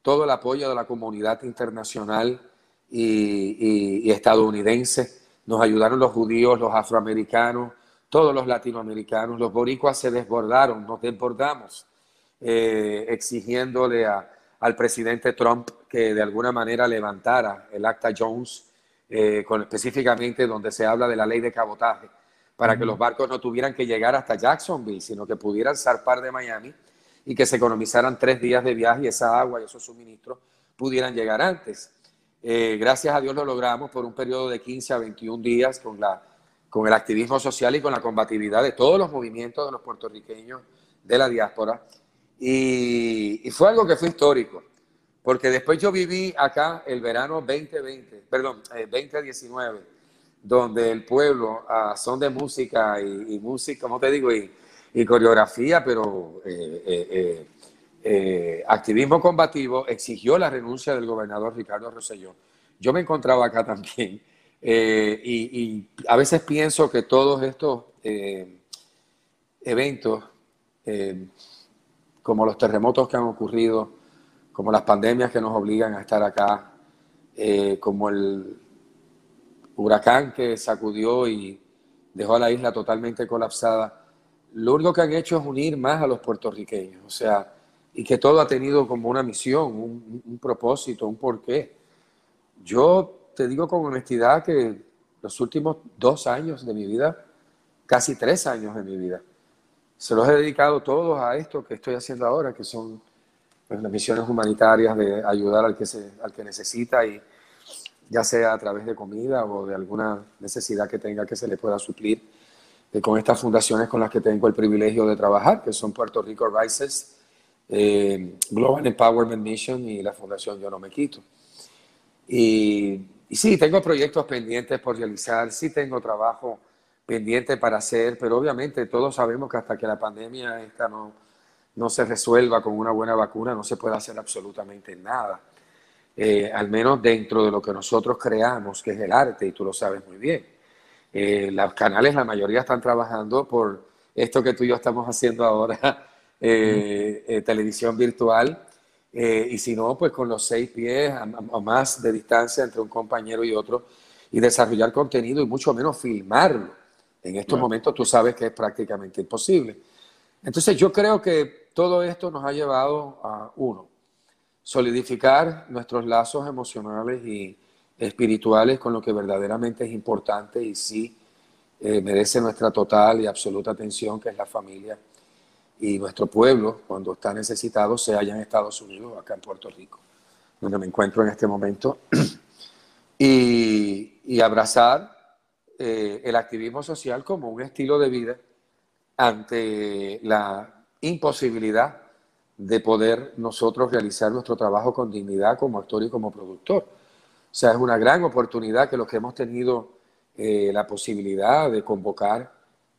todo el apoyo de la comunidad internacional y, estadounidense. Nos ayudaron los judíos, los afroamericanos, todos los latinoamericanos. Los boricuas se desbordaron, nos desbordamos, eh, exigiéndole al presidente Trump que de alguna manera levantara el acta Jones, eh, con, específicamente donde se habla de la ley de cabotaje, para que los barcos no tuvieran que llegar hasta Jacksonville, sino que pudieran zarpar de Miami y que se economizaran tres días de viaje y esa agua y esos suministros pudieran llegar antes. Eh, gracias a Dios lo logramos por un periodo de 15 a 21 días con, la, con el activismo social y con la combatividad de todos los movimientos de los puertorriqueños de la diáspora. Y, fue algo que fue histórico, porque después yo viví acá el verano 2020, perdón, 2019, eh, donde el pueblo son de música y, y música, como te digo, y, y coreografía, pero eh, eh, activismo combativo exigió la renuncia del gobernador Ricardo Rosselló. Yo me encontraba acá también y, a veces pienso que todos estos eventos, como los terremotos que han ocurrido, como las pandemias que nos obligan a estar acá, como el huracán que sacudió y dejó a la isla totalmente colapsada, lo único que han hecho es unir más a los puertorriqueños, o sea, y que todo ha tenido como una misión, un, propósito, un porqué. Yo te digo con honestidad que los últimos dos años de mi vida, casi tres años de mi vida, se los he dedicado todos a esto que estoy haciendo ahora, que son pues, las misiones humanitarias de ayudar al que, se, al que necesita y ya sea a través de comida o de alguna necesidad que tenga que se le pueda suplir con estas fundaciones con las que tengo el privilegio de trabajar, que son Puerto Rico Rises, eh, Global Empowerment Mission y la Fundación Yo No Me Quito. Y, y, sí, tengo proyectos pendientes por realizar, sí tengo trabajo pendiente para hacer, pero obviamente todos sabemos que hasta que la pandemia esta no, no se resuelva con una buena vacuna, no se puede hacer absolutamente nada. eh, al menos dentro de lo que nosotros creamos, que es el arte, y tú lo sabes muy bien. Eh, los canales, la mayoría están trabajando por esto que tú y yo estamos haciendo ahora, eh, televisión virtual, y si no, pues con los seis pies o más de distancia entre un compañero y otro, y desarrollar contenido y mucho menos filmarlo. En estos momentos tú sabes que es prácticamente imposible. Entonces yo creo que todo esto nos ha llevado a, uno, solidificar nuestros lazos emocionales y espirituales con lo que verdaderamente es importante y sí eh, merece nuestra total y absoluta atención, que es la familia y nuestro pueblo, cuando está necesitado, sea allá en Estados Unidos o acá en Puerto Rico, donde me encuentro en este momento, y, abrazar eh, el activismo social como un estilo de vida ante la imposibilidad de poder nosotros realizar nuestro trabajo con dignidad como actor y como productor. O sea, es una gran oportunidad que los que hemos tenido eh, la posibilidad de convocar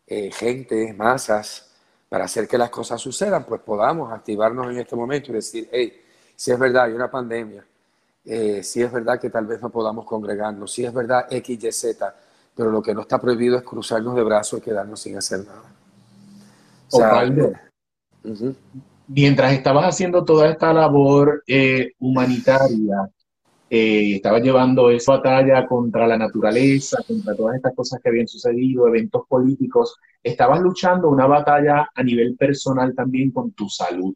eh, gente, masas, para hacer que las cosas sucedan, pues podamos activarnos en este momento y decir, hey, si es verdad, hay una pandemia, eh, si es verdad que tal vez no podamos congregarnos, si es verdad X, Y, Z, pero lo que no está prohibido es cruzarnos de brazos y quedarnos sin hacer nada. O sea, mientras estabas haciendo toda esta labor eh, humanitaria, eh, estabas llevando esa batalla contra la naturaleza, contra todas estas cosas que habían sucedido, eventos políticos, estabas luchando una batalla a nivel personal también con tu salud.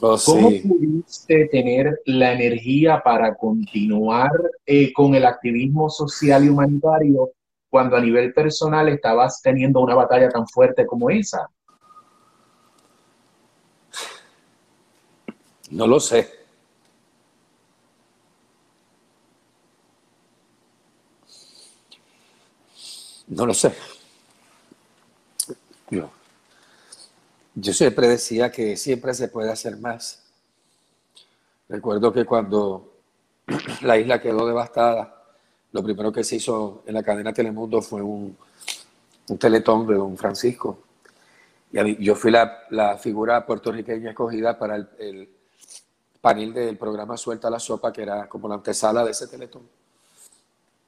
Oh, ¿Cómo pudiste tener la energía para continuar eh, con el activismo social y humanitario cuando a nivel personal estabas teniendo una batalla tan fuerte como esa? No lo sé. No lo sé. Yo, yo siempre decía que siempre se puede hacer más. Recuerdo que cuando la isla quedó devastada, lo primero que se hizo en la cadena Telemundo fue un, un teletón de don Francisco. Y yo fui la, la figura puertorriqueña escogida para el panel del programa Suelta la Sopa, que era como la antesala de ese teletón,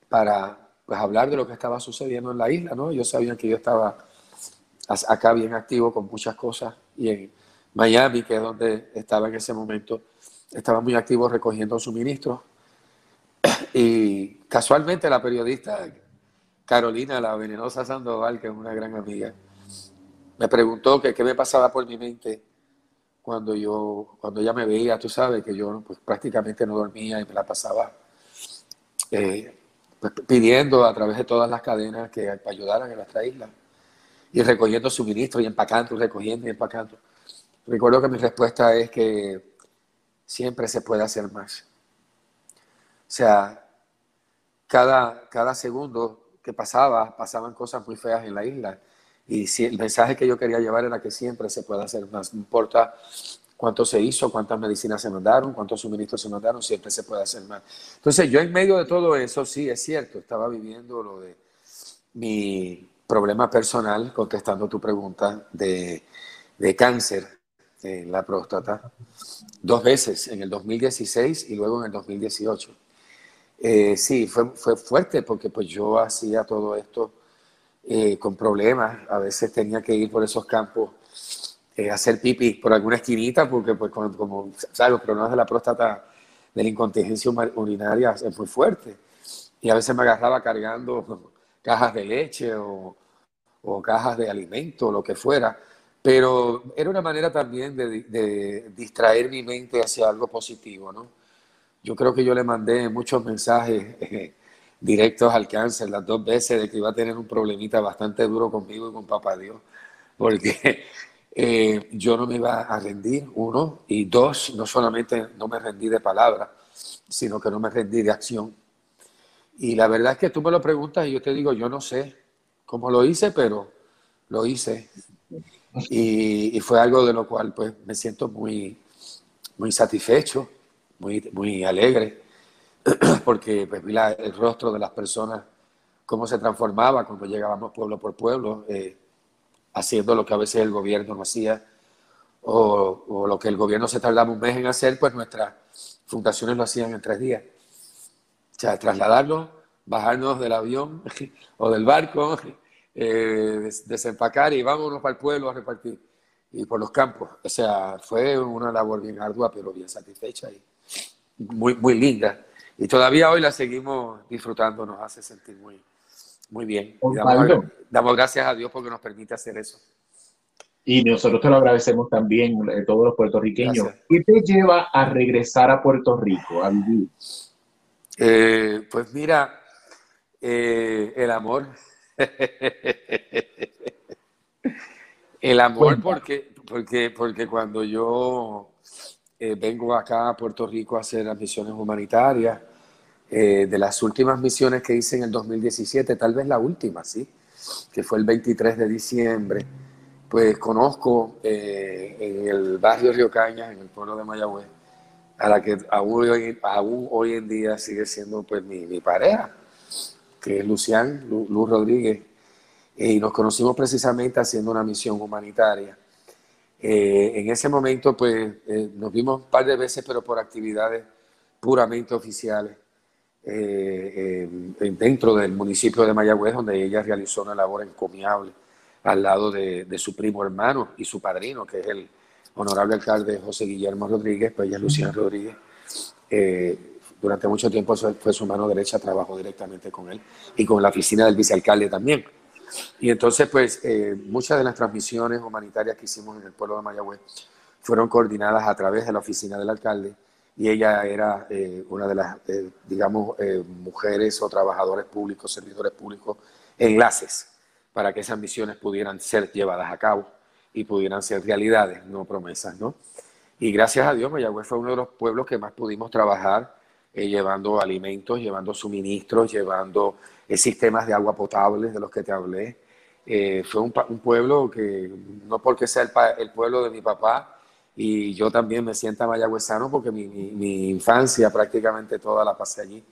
para pues, hablar de lo que estaba sucediendo en la isla, ¿no? Yo sabía que yo estaba acá bien activo con muchas cosas y en Miami, que es donde estaba en ese momento, estaba muy activo recogiendo suministros. Y casualmente la periodista Carolina, la venenosa Sandoval, que es una gran amiga, me preguntó qué me pasaba por mi mente cuando yo, cuando ella me veía, tú sabes que yo pues, prácticamente no dormía y me la pasaba eh, pues, pidiendo a través de todas las cadenas que ayudaran en nuestra isla y recogiendo suministros y empacando, recogiendo y empacando. Recuerdo que mi respuesta es que siempre se puede hacer más. O sea, cada, cada segundo que pasaba, pasaban cosas muy feas en la isla y si, el mensaje que yo quería llevar era que siempre se puede hacer más. No importa cuánto se hizo, cuántas medicinas se mandaron, cuántos suministros se mandaron, siempre se puede hacer más. Entonces yo en medio de todo eso, sí, es cierto, estaba viviendo lo de mi problema personal, contestando tu pregunta, de, de cáncer en la próstata, dos veces, en el 2016 y luego en el 2018. Eh, sí, fue, fue fuerte porque pues yo hacía todo esto eh, con problemas. A veces tenía que ir por esos campos eh, a hacer pipí por alguna esquinita, porque pues como, ¿sabes? los problemas de la próstata, de la incontinencia urinaria es muy fuerte. Y a veces me agarraba cargando cajas de leche o, cajas de alimento, lo que fuera. Pero era una manera también de, de, distraer mi mente hacia algo positivo, ¿no? Yo creo que yo le mandé muchos mensajes eh, directos al cáncer las dos veces de que iba a tener un problemita bastante duro conmigo y con papá Dios, porque eh, yo no me iba a rendir, uno, y dos, no solamente no me rendí de palabra, sino que no me rendí de acción. Y la verdad es que tú me lo preguntas y yo te digo, yo no sé cómo lo hice, pero lo hice. Y, y fue algo de lo cual pues me siento muy, muy satisfecho, muy, muy alegre porque pues, vi el rostro de las personas, cómo se transformaba cuando llegábamos pueblo por pueblo, eh, haciendo lo que a veces el gobierno no hacía, o, lo que el gobierno se tardaba un mes en hacer, pues nuestra fundaciones lo hacían en tres días. O sea, trasladarlo, bajarnos del avión o del barco, eh, desempacar y vámonos para el pueblo a repartir. Y por los campos. O sea, fue una labor bien ardua, pero bien satisfecha y muy, muy linda. Y todavía hoy la seguimos disfrutando, nos hace sentir muy, muy bien. Damos, damos, gracias a Dios porque nos permite hacer eso. Y nosotros te lo agradecemos también, eh, todos los puertorriqueños. ¿Qué te lleva a regresar a Puerto Rico, a vivir? Eh, pues mira, eh, el amor. el amor porque, porque, porque cuando yo vengo acá a Puerto Rico a hacer las misiones humanitarias, de las últimas misiones que hice en el 2017, tal vez la última, ¿sí? Que fue el 23 de diciembre pues conozco eh, en el barrio Río Cañas, en el pueblo de Mayagüez, a la que aún hoy, aún hoy en día sigue siendo pues mi, pareja, que es Lucián, Luz Rodríguez, y nos conocimos precisamente haciendo una misión humanitaria. Eh, en ese momento, pues, eh, nos vimos un par de veces, pero por actividades puramente oficiales, dentro del municipio de Mayagüez, donde ella realizó una labor encomiable al lado de, su primo hermano y su padrino, que es el honorable alcalde José Guillermo Rodríguez, pues ella es Luciana Rodríguez. Eh, durante mucho tiempo fue su mano derecha, trabajó directamente con él y con la oficina del vicealcalde también. Y entonces, pues, eh, muchas de las transmisiones humanitarias que hicimos en el pueblo de Mayagüez fueron coordinadas a través de la oficina del alcalde y ella era eh, una de las, digamos, mujeres o trabajadores públicos, servidores públicos, enlaces para que esas misiones pudieran ser llevadas a cabo y pudieran ser realidades, no promesas, ¿no? Y gracias a Dios, Mayagüez fue uno de los pueblos que más pudimos trabajar eh, llevando alimentos, llevando suministros, llevando eh, sistemas de agua potable de los que te hablé. Eh, fue un, pueblo que, no porque sea el, pueblo de mi papá, y yo también me sienta mayagüezano porque mi, mi, infancia prácticamente toda la pasé allí,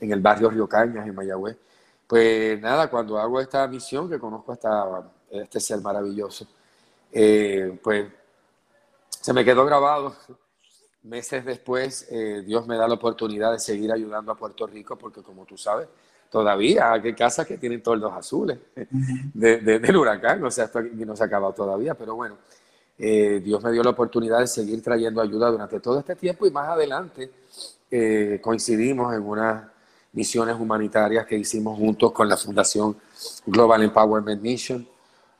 en el barrio Río Cañas, en Mayagüez. Pues nada, cuando hago esta misión, que conozco a este ser maravilloso, eh, pues se me quedó grabado. Meses después, eh, Dios me da la oportunidad de seguir ayudando a Puerto Rico, porque como tú sabes, todavía hay casas que tienen toldos azules de, del huracán, o sea, esto no se ha acabado todavía, pero bueno, eh, Dios me dio la oportunidad de seguir trayendo ayuda durante todo este tiempo y más adelante coincidimos en una misiones humanitarias que hicimos juntos con la Fundación Global Empowerment Mission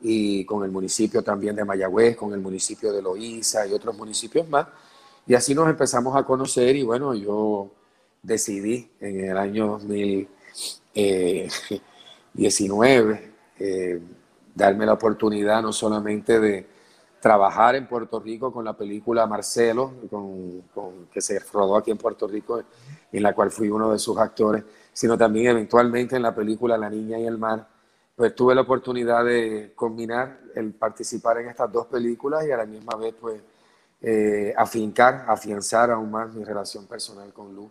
y con el municipio también de Mayagüez, con el municipio de Loíza y otros municipios más. Y así nos empezamos a conocer y bueno, yo decidí en el año 2019 eh, darme la oportunidad no solamente de trabajar en Puerto Rico con la película Marcelo, con, que se rodó aquí en Puerto Rico, en la cual fui uno de sus actores, sino también eventualmente en la película La Niña y el Mar. Pues tuve la oportunidad de combinar el participar en estas dos películas y a la misma vez pues eh, afincar, afianzar aún más mi relación personal con Luz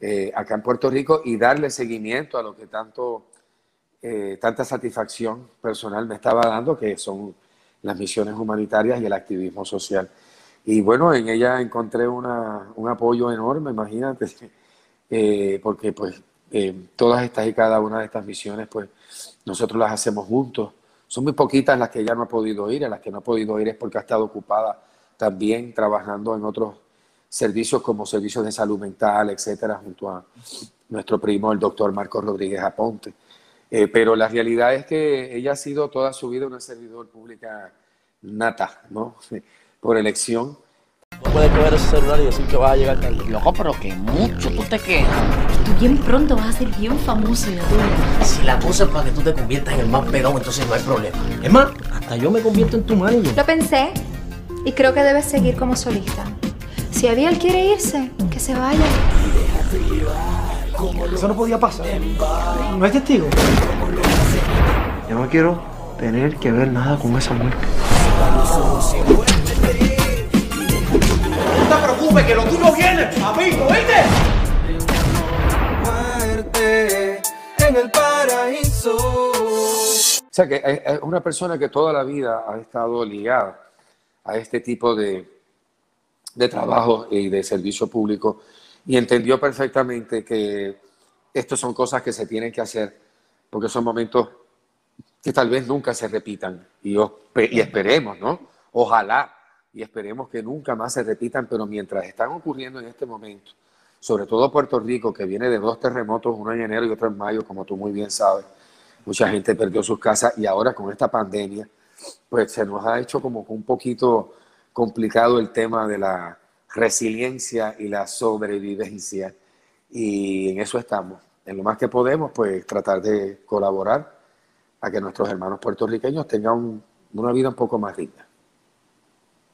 eh, acá en Puerto Rico y darle seguimiento a lo que tanto, eh, tanta satisfacción personal me estaba dando, que son las misiones humanitarias y el activismo social. Y bueno, en ella encontré una, un apoyo enorme, imagínate, eh, porque pues eh, todas estas y cada una de estas misiones, pues nosotros las hacemos juntos. Son muy poquitas las que ella no ha podido ir, a las que no ha podido ir es porque ha estado ocupada también trabajando en otros servicios como servicios de salud mental, etcétera, junto a nuestro primo, el doctor Marcos Rodríguez Aponte. Eh, pero la realidad es que ella ha sido toda su vida una servidor pública nata, ¿no? Por elección. No puedes coger ese celular y decir que vas a llegar tarde. Loco, pero que mucho, tú te quejas. Tú bien pronto vas a ser bien famoso en la tuya. Si la cosa es para que tú te conviertas en el más pegado, entonces no hay problema. Es más, hasta yo me convierto en tu manager. Lo pensé y creo que debes seguir como solista. Si Abiel quiere irse, que se vaya. Eso no podía pasar. No hay testigo. Yo no quiero tener que ver nada con esa muerte. No te preocupes, que lo tuyo viene, amigo, ¿viste? Muerte en el paraíso. O sea que es una persona que toda la vida ha estado ligada a este tipo de, de trabajo y de servicio público y entendió perfectamente que estas son cosas que se tienen que hacer porque son momentos que tal vez nunca se repitan y, y esperemos, ¿no? Ojalá y esperemos que nunca más se repitan, pero mientras están ocurriendo en este momento, sobre todo Puerto Rico, que viene de dos terremotos, uno en enero y otro en mayo, como tú muy bien sabes, mucha gente perdió sus casas y ahora con esta pandemia, pues se nos ha hecho como un poquito complicado el tema de la resiliencia y la sobrevivencia. Y en eso estamos. En lo más que podemos, pues tratar de colaborar a que nuestros hermanos puertorriqueños tengan una vida un poco más digna.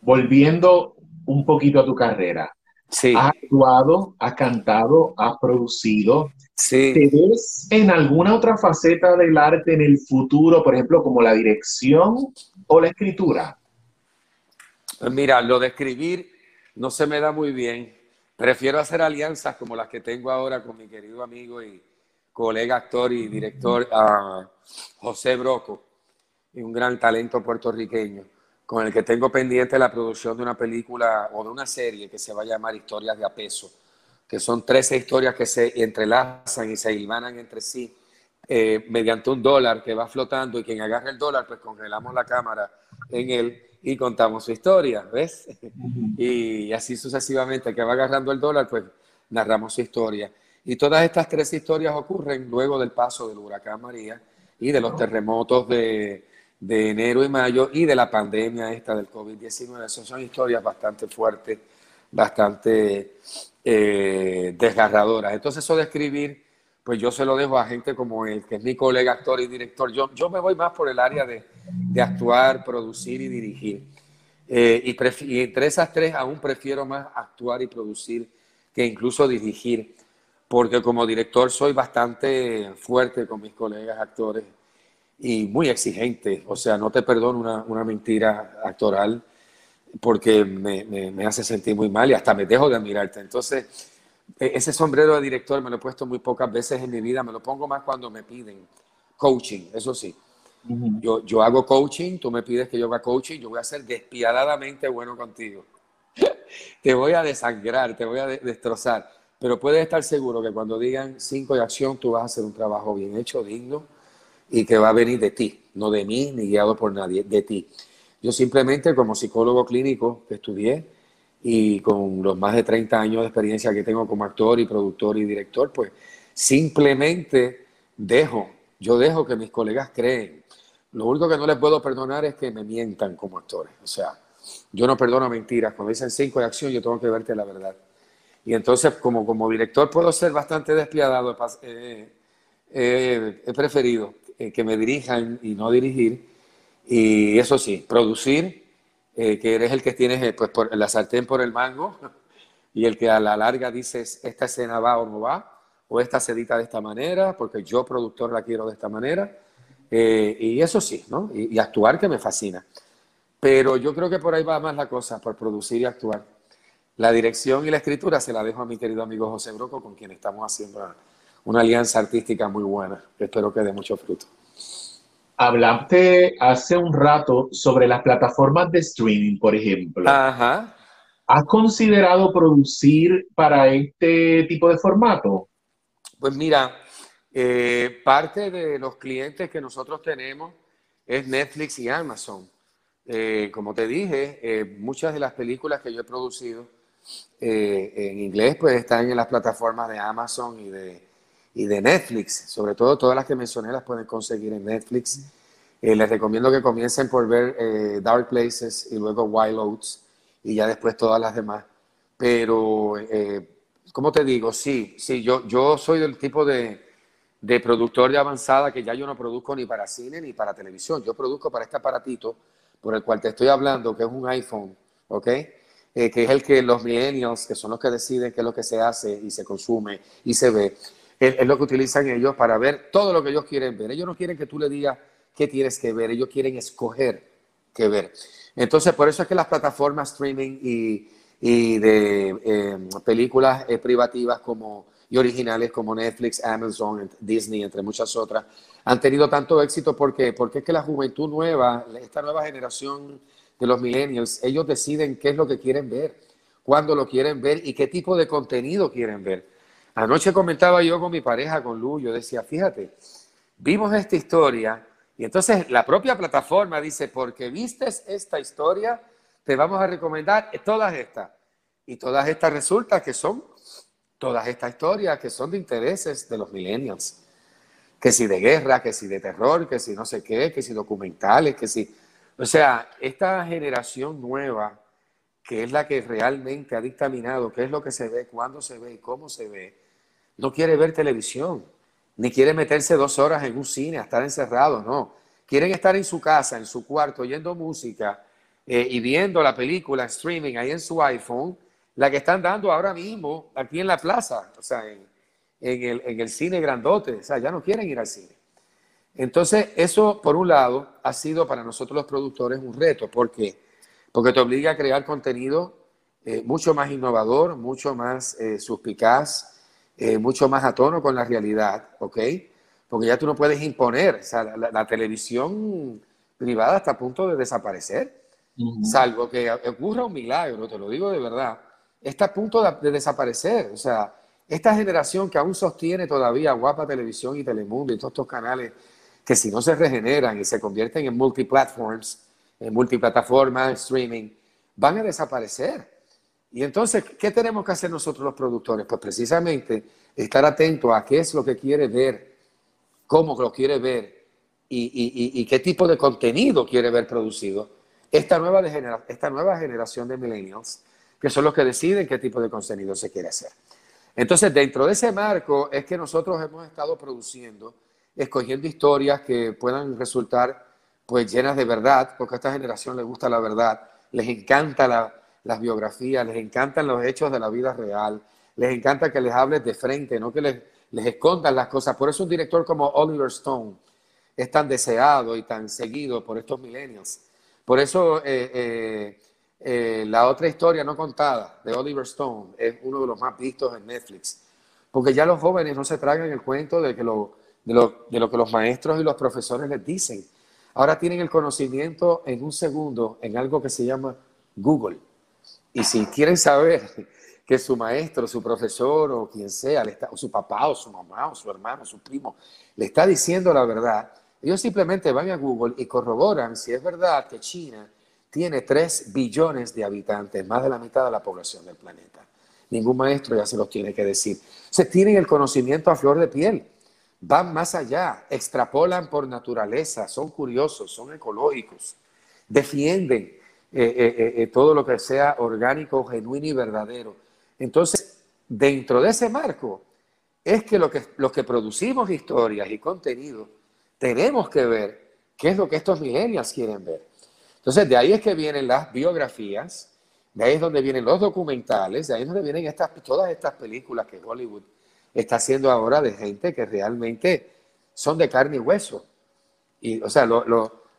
Volviendo un poquito a tu carrera. Sí. Has actuado, has cantado, has producido. Sí. ¿Te ves en alguna otra faceta del arte en el futuro, por ejemplo, como la dirección o la escritura? Pues mira, lo de escribir no se me da muy bien. Prefiero hacer alianzas como las que tengo ahora con mi querido amigo y colega actor y director uh, José Broco, y un gran talento puertorriqueño, con el que tengo pendiente la producción de una película o de una serie que se va a llamar Historias de Apeso, que son 13 historias que se entrelazan y se hilvanan entre sí eh, mediante un dólar que va flotando y quien agarra el dólar, pues congelamos la cámara en él y contamos su historia, ¿ves? Y así sucesivamente, que va agarrando el dólar, pues narramos su historia. Y todas estas tres historias ocurren luego del paso del huracán María y de los terremotos de, de enero y mayo y de la pandemia esta del COVID-19. Esas son historias bastante fuertes, bastante eh. Entonces eso de escribir, pues yo se lo dejo a gente como él, que es mi colega actor y director. Yo, yo me voy más por el área de, de actuar, producir y dirigir. Eh, y, y, entre esas tres aún prefiero más actuar y producir que incluso dirigir, porque como director soy bastante fuerte con mis colegas actores y muy exigente. O sea, no te perdono una, una mentira actoral porque me, me, me, hace sentir muy mal y hasta me dejo de admirarte. Entonces, e, ese sombrero de director me lo he puesto muy pocas veces en mi vida, me lo pongo más cuando me piden coaching, eso sí. yo, yo hago coaching, tú me pides que yo haga coaching, yo voy a ser despiadadamente bueno contigo. te voy a desangrar, te voy a destrozar, pero puedes estar seguro que cuando digan cinco de acción, tú vas a hacer un trabajo bien hecho, digno y que va a venir de ti, no de mí ni guiado por nadie, de ti. Yo simplemente como psicólogo clínico que estudié y con los más de 30 años de experiencia que tengo como actor y productor y director, pues simplemente dejo, yo dejo que mis colegas creen. Lo único que no les puedo perdonar es que me mientan como actores. O sea, yo no perdono mentiras. Cuando dicen cinco de acción, yo tengo que verte la verdad. Y entonces, como, como director, puedo ser bastante despiadado. Eh, eh, he preferido eh, que me dirijan y no dirigir. Y eso sí, producir, eh, que eres el que tienes eh, pues, por, la sartén por el mango y el que a la larga dices, esta escena va o no va, o esta se edita de esta manera, porque yo productor la quiero de esta manera. y eso sí, ¿no? Y, actuar que me fascina. Pero yo creo que por ahí va más la cosa, por producir y actuar. La dirección y la escritura se la dejo a mi querido amigo José Broco, con quien estamos haciendo una alianza artística muy buena, espero que dé mucho fruto. Hablaste hace un rato sobre las plataformas de streaming, por ejemplo. Ajá. ¿Has considerado producir para este tipo de formato? Pues mira, eh, parte de los clientes que nosotros tenemos es Netflix y Amazon. Eh, como te dije, eh, muchas de las películas que yo he producido en inglés pues están en las plataformas de Amazon y de, y de Netflix. Sobre todo todas las que mencioné las pueden conseguir en Netflix. Eh, les recomiendo que comiencen por ver eh, Dark Places y luego Wild Oats y ya después todas las demás. Pero, eh, como te digo? Sí, sí, yo, yo soy del tipo de, de productor de avanzada que ya yo no produzco ni para cine ni para televisión. Yo produzco para este aparatito por el cual te estoy hablando, que es un iPhone, ¿ok? que es el que los millennials, que son los que deciden qué es lo que se hace y se consume y se ve, es, lo que utilizan ellos para ver todo lo que ellos quieren ver. Ellos no quieren que tú le digas qué tienes que ver, ellos quieren escoger qué ver. Entonces, por eso es que las plataformas streaming y, de em, películas eh, privativas como, y originales como Netflix, Amazon, Disney, entre muchas otras, han tenido tanto éxito porque, porque es que la juventud nueva, esta nueva generación de los millennials, ellos deciden qué es lo que quieren ver cuándo lo quieren ver y qué tipo de contenido quieren ver. Anoche comentaba yo con mi pareja, con Lu, yo decía, fíjate, vimos esta historia y entonces la propia plataforma dice, porque vistes esta historia, te vamos a recomendar todas estas. Y todas estas resulta que son, todas estas historias que son de intereses de los millennials. Que si de guerra, que si de terror, que si no sé qué, que si documentales, que si... O sea, esta generación nueva, que es la que realmente ha dictaminado qué es lo que se ve, cuándo se ve y cómo se ve, no quiere ver televisión, ni quiere meterse dos horas en un cine a estar encerrado, no. Quieren estar en su casa, en su cuarto, oyendo música eh, y viendo la película streaming ahí en su iPhone la que están dando ahora mismo aquí en la plaza, o sea, en, el, cine grandote, o sea, ya no quieren ir al cine. Entonces, eso, por un lado, ha sido para nosotros los productores un reto. ¿Por qué? Porque te obliga a crear contenido eh, mucho más innovador, mucho más eh, suspicaz, eh, mucho más a tono con la realidad, ¿ok? Porque ya tú no puedes imponer, o sea, la televisión privada está a punto de desaparecer, salvo que ocurra un milagro, te lo digo de verdad está a punto de, desaparecer. O sea, esta generación que aún sostiene todavía Guapa Televisión y Telemundo y todos estos canales que si no se regeneran y se convierten en multiplatforms, en multiplataformas, streaming, van a desaparecer. Y entonces, ¿qué tenemos que hacer nosotros los productores? Pues precisamente estar atentos a qué es lo que quiere ver, cómo lo quiere ver y, qué tipo de contenido quiere ver producido esta nueva, esta nueva generación de millennials que son los que deciden qué tipo de contenido se quiere hacer. Entonces, dentro de ese marco es que nosotros hemos estado produciendo, escogiendo historias que puedan resultar pues llenas de verdad, porque a esta generación le gusta la verdad, les encanta las biografías, les encantan los hechos de la vida real, les encanta que les hables de frente, no que les, les escondan las cosas. Por eso un director como Oliver Stone es tan deseado y tan seguido por estos millennials. Por eso eh, eh, eh, la otra historia no contada de Oliver Stone es uno de los más vistos en Netflix, porque ya los jóvenes no se tragan el cuento de, que lo, de, lo, de lo que los maestros y los profesores les dicen. Ahora tienen el conocimiento en un segundo en algo que se llama Google. Y si quieren saber que su maestro, su profesor o quien sea, o su papá o su mamá o su hermano, su primo, le está diciendo la verdad, ellos simplemente van a Google y corroboran si es verdad que China tiene 3 billones de habitantes, más de la mitad de la población del planeta. Ningún maestro ya se los tiene que decir. Se tienen el conocimiento a flor de piel, van más allá, extrapolan por naturaleza, son curiosos, son ecológicos, defienden eh, eh, eh, todo lo que sea orgánico, genuino y verdadero. Entonces, dentro de ese marco, es que, lo que los que producimos historias y contenido tenemos que ver qué es lo que estos millennials quieren ver. Entonces, de ahí es que vienen las biografías, de ahí es donde vienen los documentales, de ahí es donde vienen estas, todas estas películas que Hollywood está haciendo ahora de gente que realmente son de carne y hueso. Y, o sea,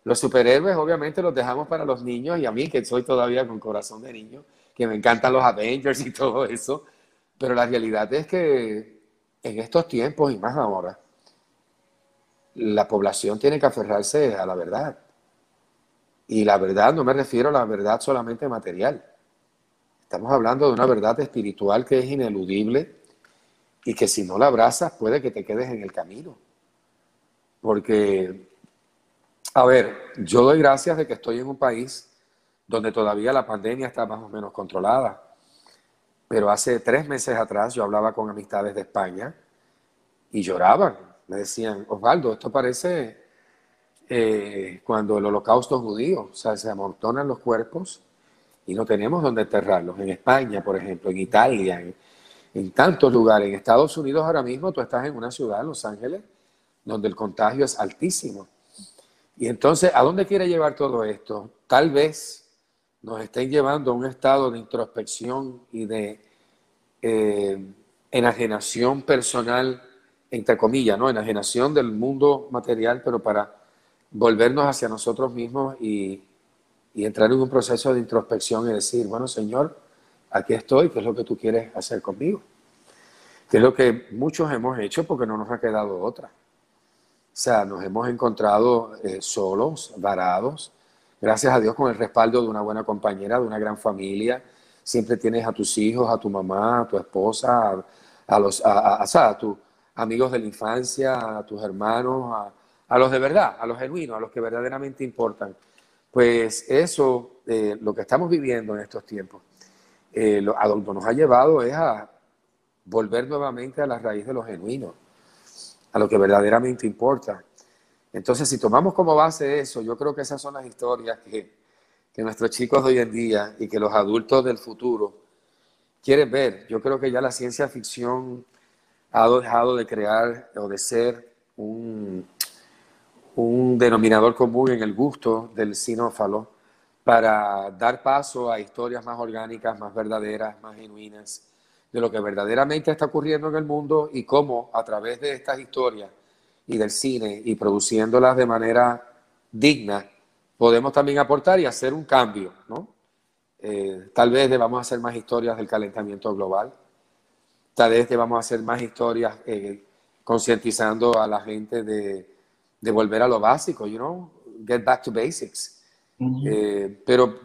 los superhéroes obviamente los dejamos para los niños y a mí, que soy todavía con corazón de niño, que me encantan los Avengers y todo eso, pero la realidad es que en estos tiempos y más ahora, la población tiene que aferrarse a la verdad. Y la verdad no me refiero a la verdad solamente material. Estamos hablando de una verdad espiritual que es ineludible y que si no la abrazas puede que te quedes en el camino. Porque, a ver, yo doy gracias de que estoy en un país donde todavía la pandemia está más o menos controlada. Pero hace tres meses atrás yo hablaba con amistades de España y lloraban. Me decían, Osvaldo, esto parece eh, cuando el holocausto judío, o sea, se amontonan los cuerpos y no tenemos donde enterrarlos. En España, por ejemplo, en Italia, en, tantos lugares. En Estados Unidos ahora mismo tú estás en una ciudad, Los Ángeles, donde el contagio es altísimo. Y entonces, ¿a dónde quiere llevar todo esto? Tal vez nos estén llevando a un estado de introspección y de eh, enajenación personal, entre comillas, ¿no? Enajenación del mundo material, pero para volvernos hacia nosotros mismos y, entrar en un proceso de introspección y decir, bueno, Señor, aquí estoy, ¿qué es lo que tú quieres hacer conmigo? Que es lo que muchos hemos hecho porque no nos ha quedado otra. Sea, nos hemos encontrado eh, solos, varados, gracias a Dios con el respaldo de una buena compañera, de una gran familia, siempre tienes a tus hijos, a tu mamá, a tu esposa, a, los, a, a, tus amigos de la infancia, a tus hermanos, a, los de verdad, a los genuinos, a los que verdaderamente importan. Pues eso, eh, lo que estamos viviendo en estos tiempos, eh, a donde nos ha llevado es a volver nuevamente a la raíz de los genuinos, a lo que verdaderamente importa. Entonces, si tomamos como base eso, yo creo que esas son las historias que, que nuestros chicos de hoy en día y que los adultos del futuro quieren ver. Yo creo que ya la ciencia ficción ha dejado de crear o de ser un, un denominador común en el gusto del cinófalo para dar paso a historias más orgánicas, más verdaderas, más genuinas, de lo que verdaderamente está ocurriendo en el mundo y cómo a través de estas historias y del cine y produciéndolas de manera digna, podemos también aportar y hacer un cambio, ¿no? Eh, tal vez debamos hacer más historias del calentamiento global, tal vez debamos hacer más historias eh, concientizando a la gente de, de, volver a lo básico, you know, get back to basics. Eh, pero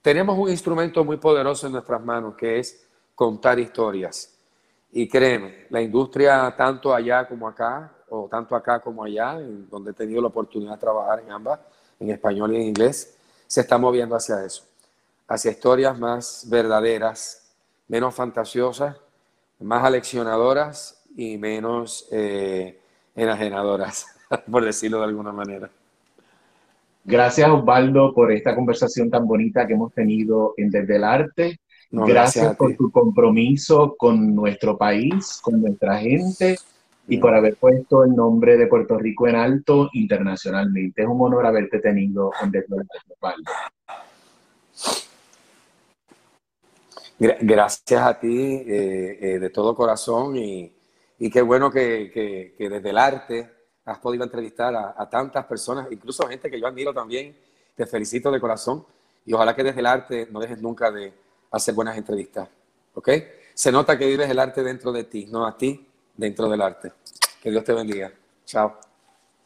tenemos un instrumento muy poderoso en nuestras manos que es contar historias. Y créeme, la industria tanto allá como acá, o tanto acá como allá, donde he tenido la oportunidad de trabajar en ambas, en español y en inglés, se está moviendo hacia eso, hacia historias más verdaderas, menos fantasiosas, más aleccionadoras y menos eh, enajenadoras, por decirlo de alguna manera. Gracias Osvaldo por esta conversación tan bonita que hemos tenido en Desde el Arte. Gracias por tu compromiso con nuestro país, con nuestra gente y por haber puesto el nombre de Puerto Rico en alto internacionalmente. Es un honor haberte tenido en Osvaldo. Gracias a ti eh, eh, de todo corazón y, y qué bueno que, que, desde el arte has podido entrevistar a, tantas personas, incluso gente que yo admiro también. Te felicito de corazón y ojalá que desde el arte no dejes nunca de hacer buenas entrevistas. ¿Ok? Se nota que vives el arte dentro de ti, no a ti dentro del arte. Que Dios te bendiga. Chao.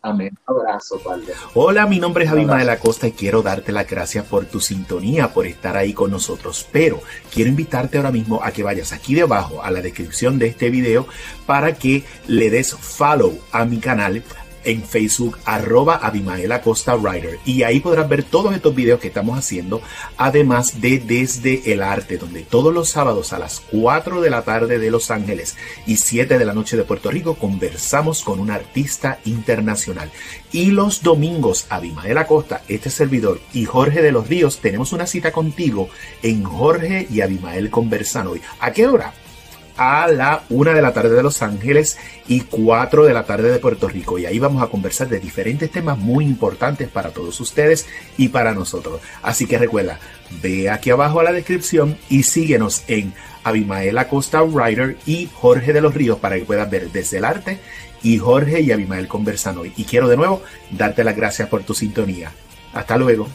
Amén. Abrazo, Padre. Hola, mi nombre es Abimael Acosta y quiero darte las gracias por tu sintonía, por estar ahí con nosotros. Pero quiero invitarte ahora mismo a que vayas aquí debajo a la descripción de este video para que le des follow a mi canal en Facebook arroba Abimael Acosta Writer y ahí podrás ver todos estos videos que estamos haciendo además de Desde el Arte donde todos los sábados a las 4 de la tarde de Los Ángeles y 7 de la noche de Puerto Rico conversamos con un artista internacional y los domingos Abimael Acosta, este servidor y Jorge de los Ríos tenemos una cita contigo en Jorge y Abimael conversan hoy. ¿A qué hora? A la una de la tarde de Los Ángeles y 4 de la tarde de Puerto Rico. Y ahí vamos a conversar de diferentes temas muy importantes para todos ustedes y para nosotros. Así que recuerda, ve aquí abajo a la descripción y síguenos en Abimael Acosta Writer y Jorge de los Ríos para que puedas ver desde el arte y Jorge y Abimael conversan hoy. Y quiero de nuevo darte las gracias por tu sintonía. Hasta luego.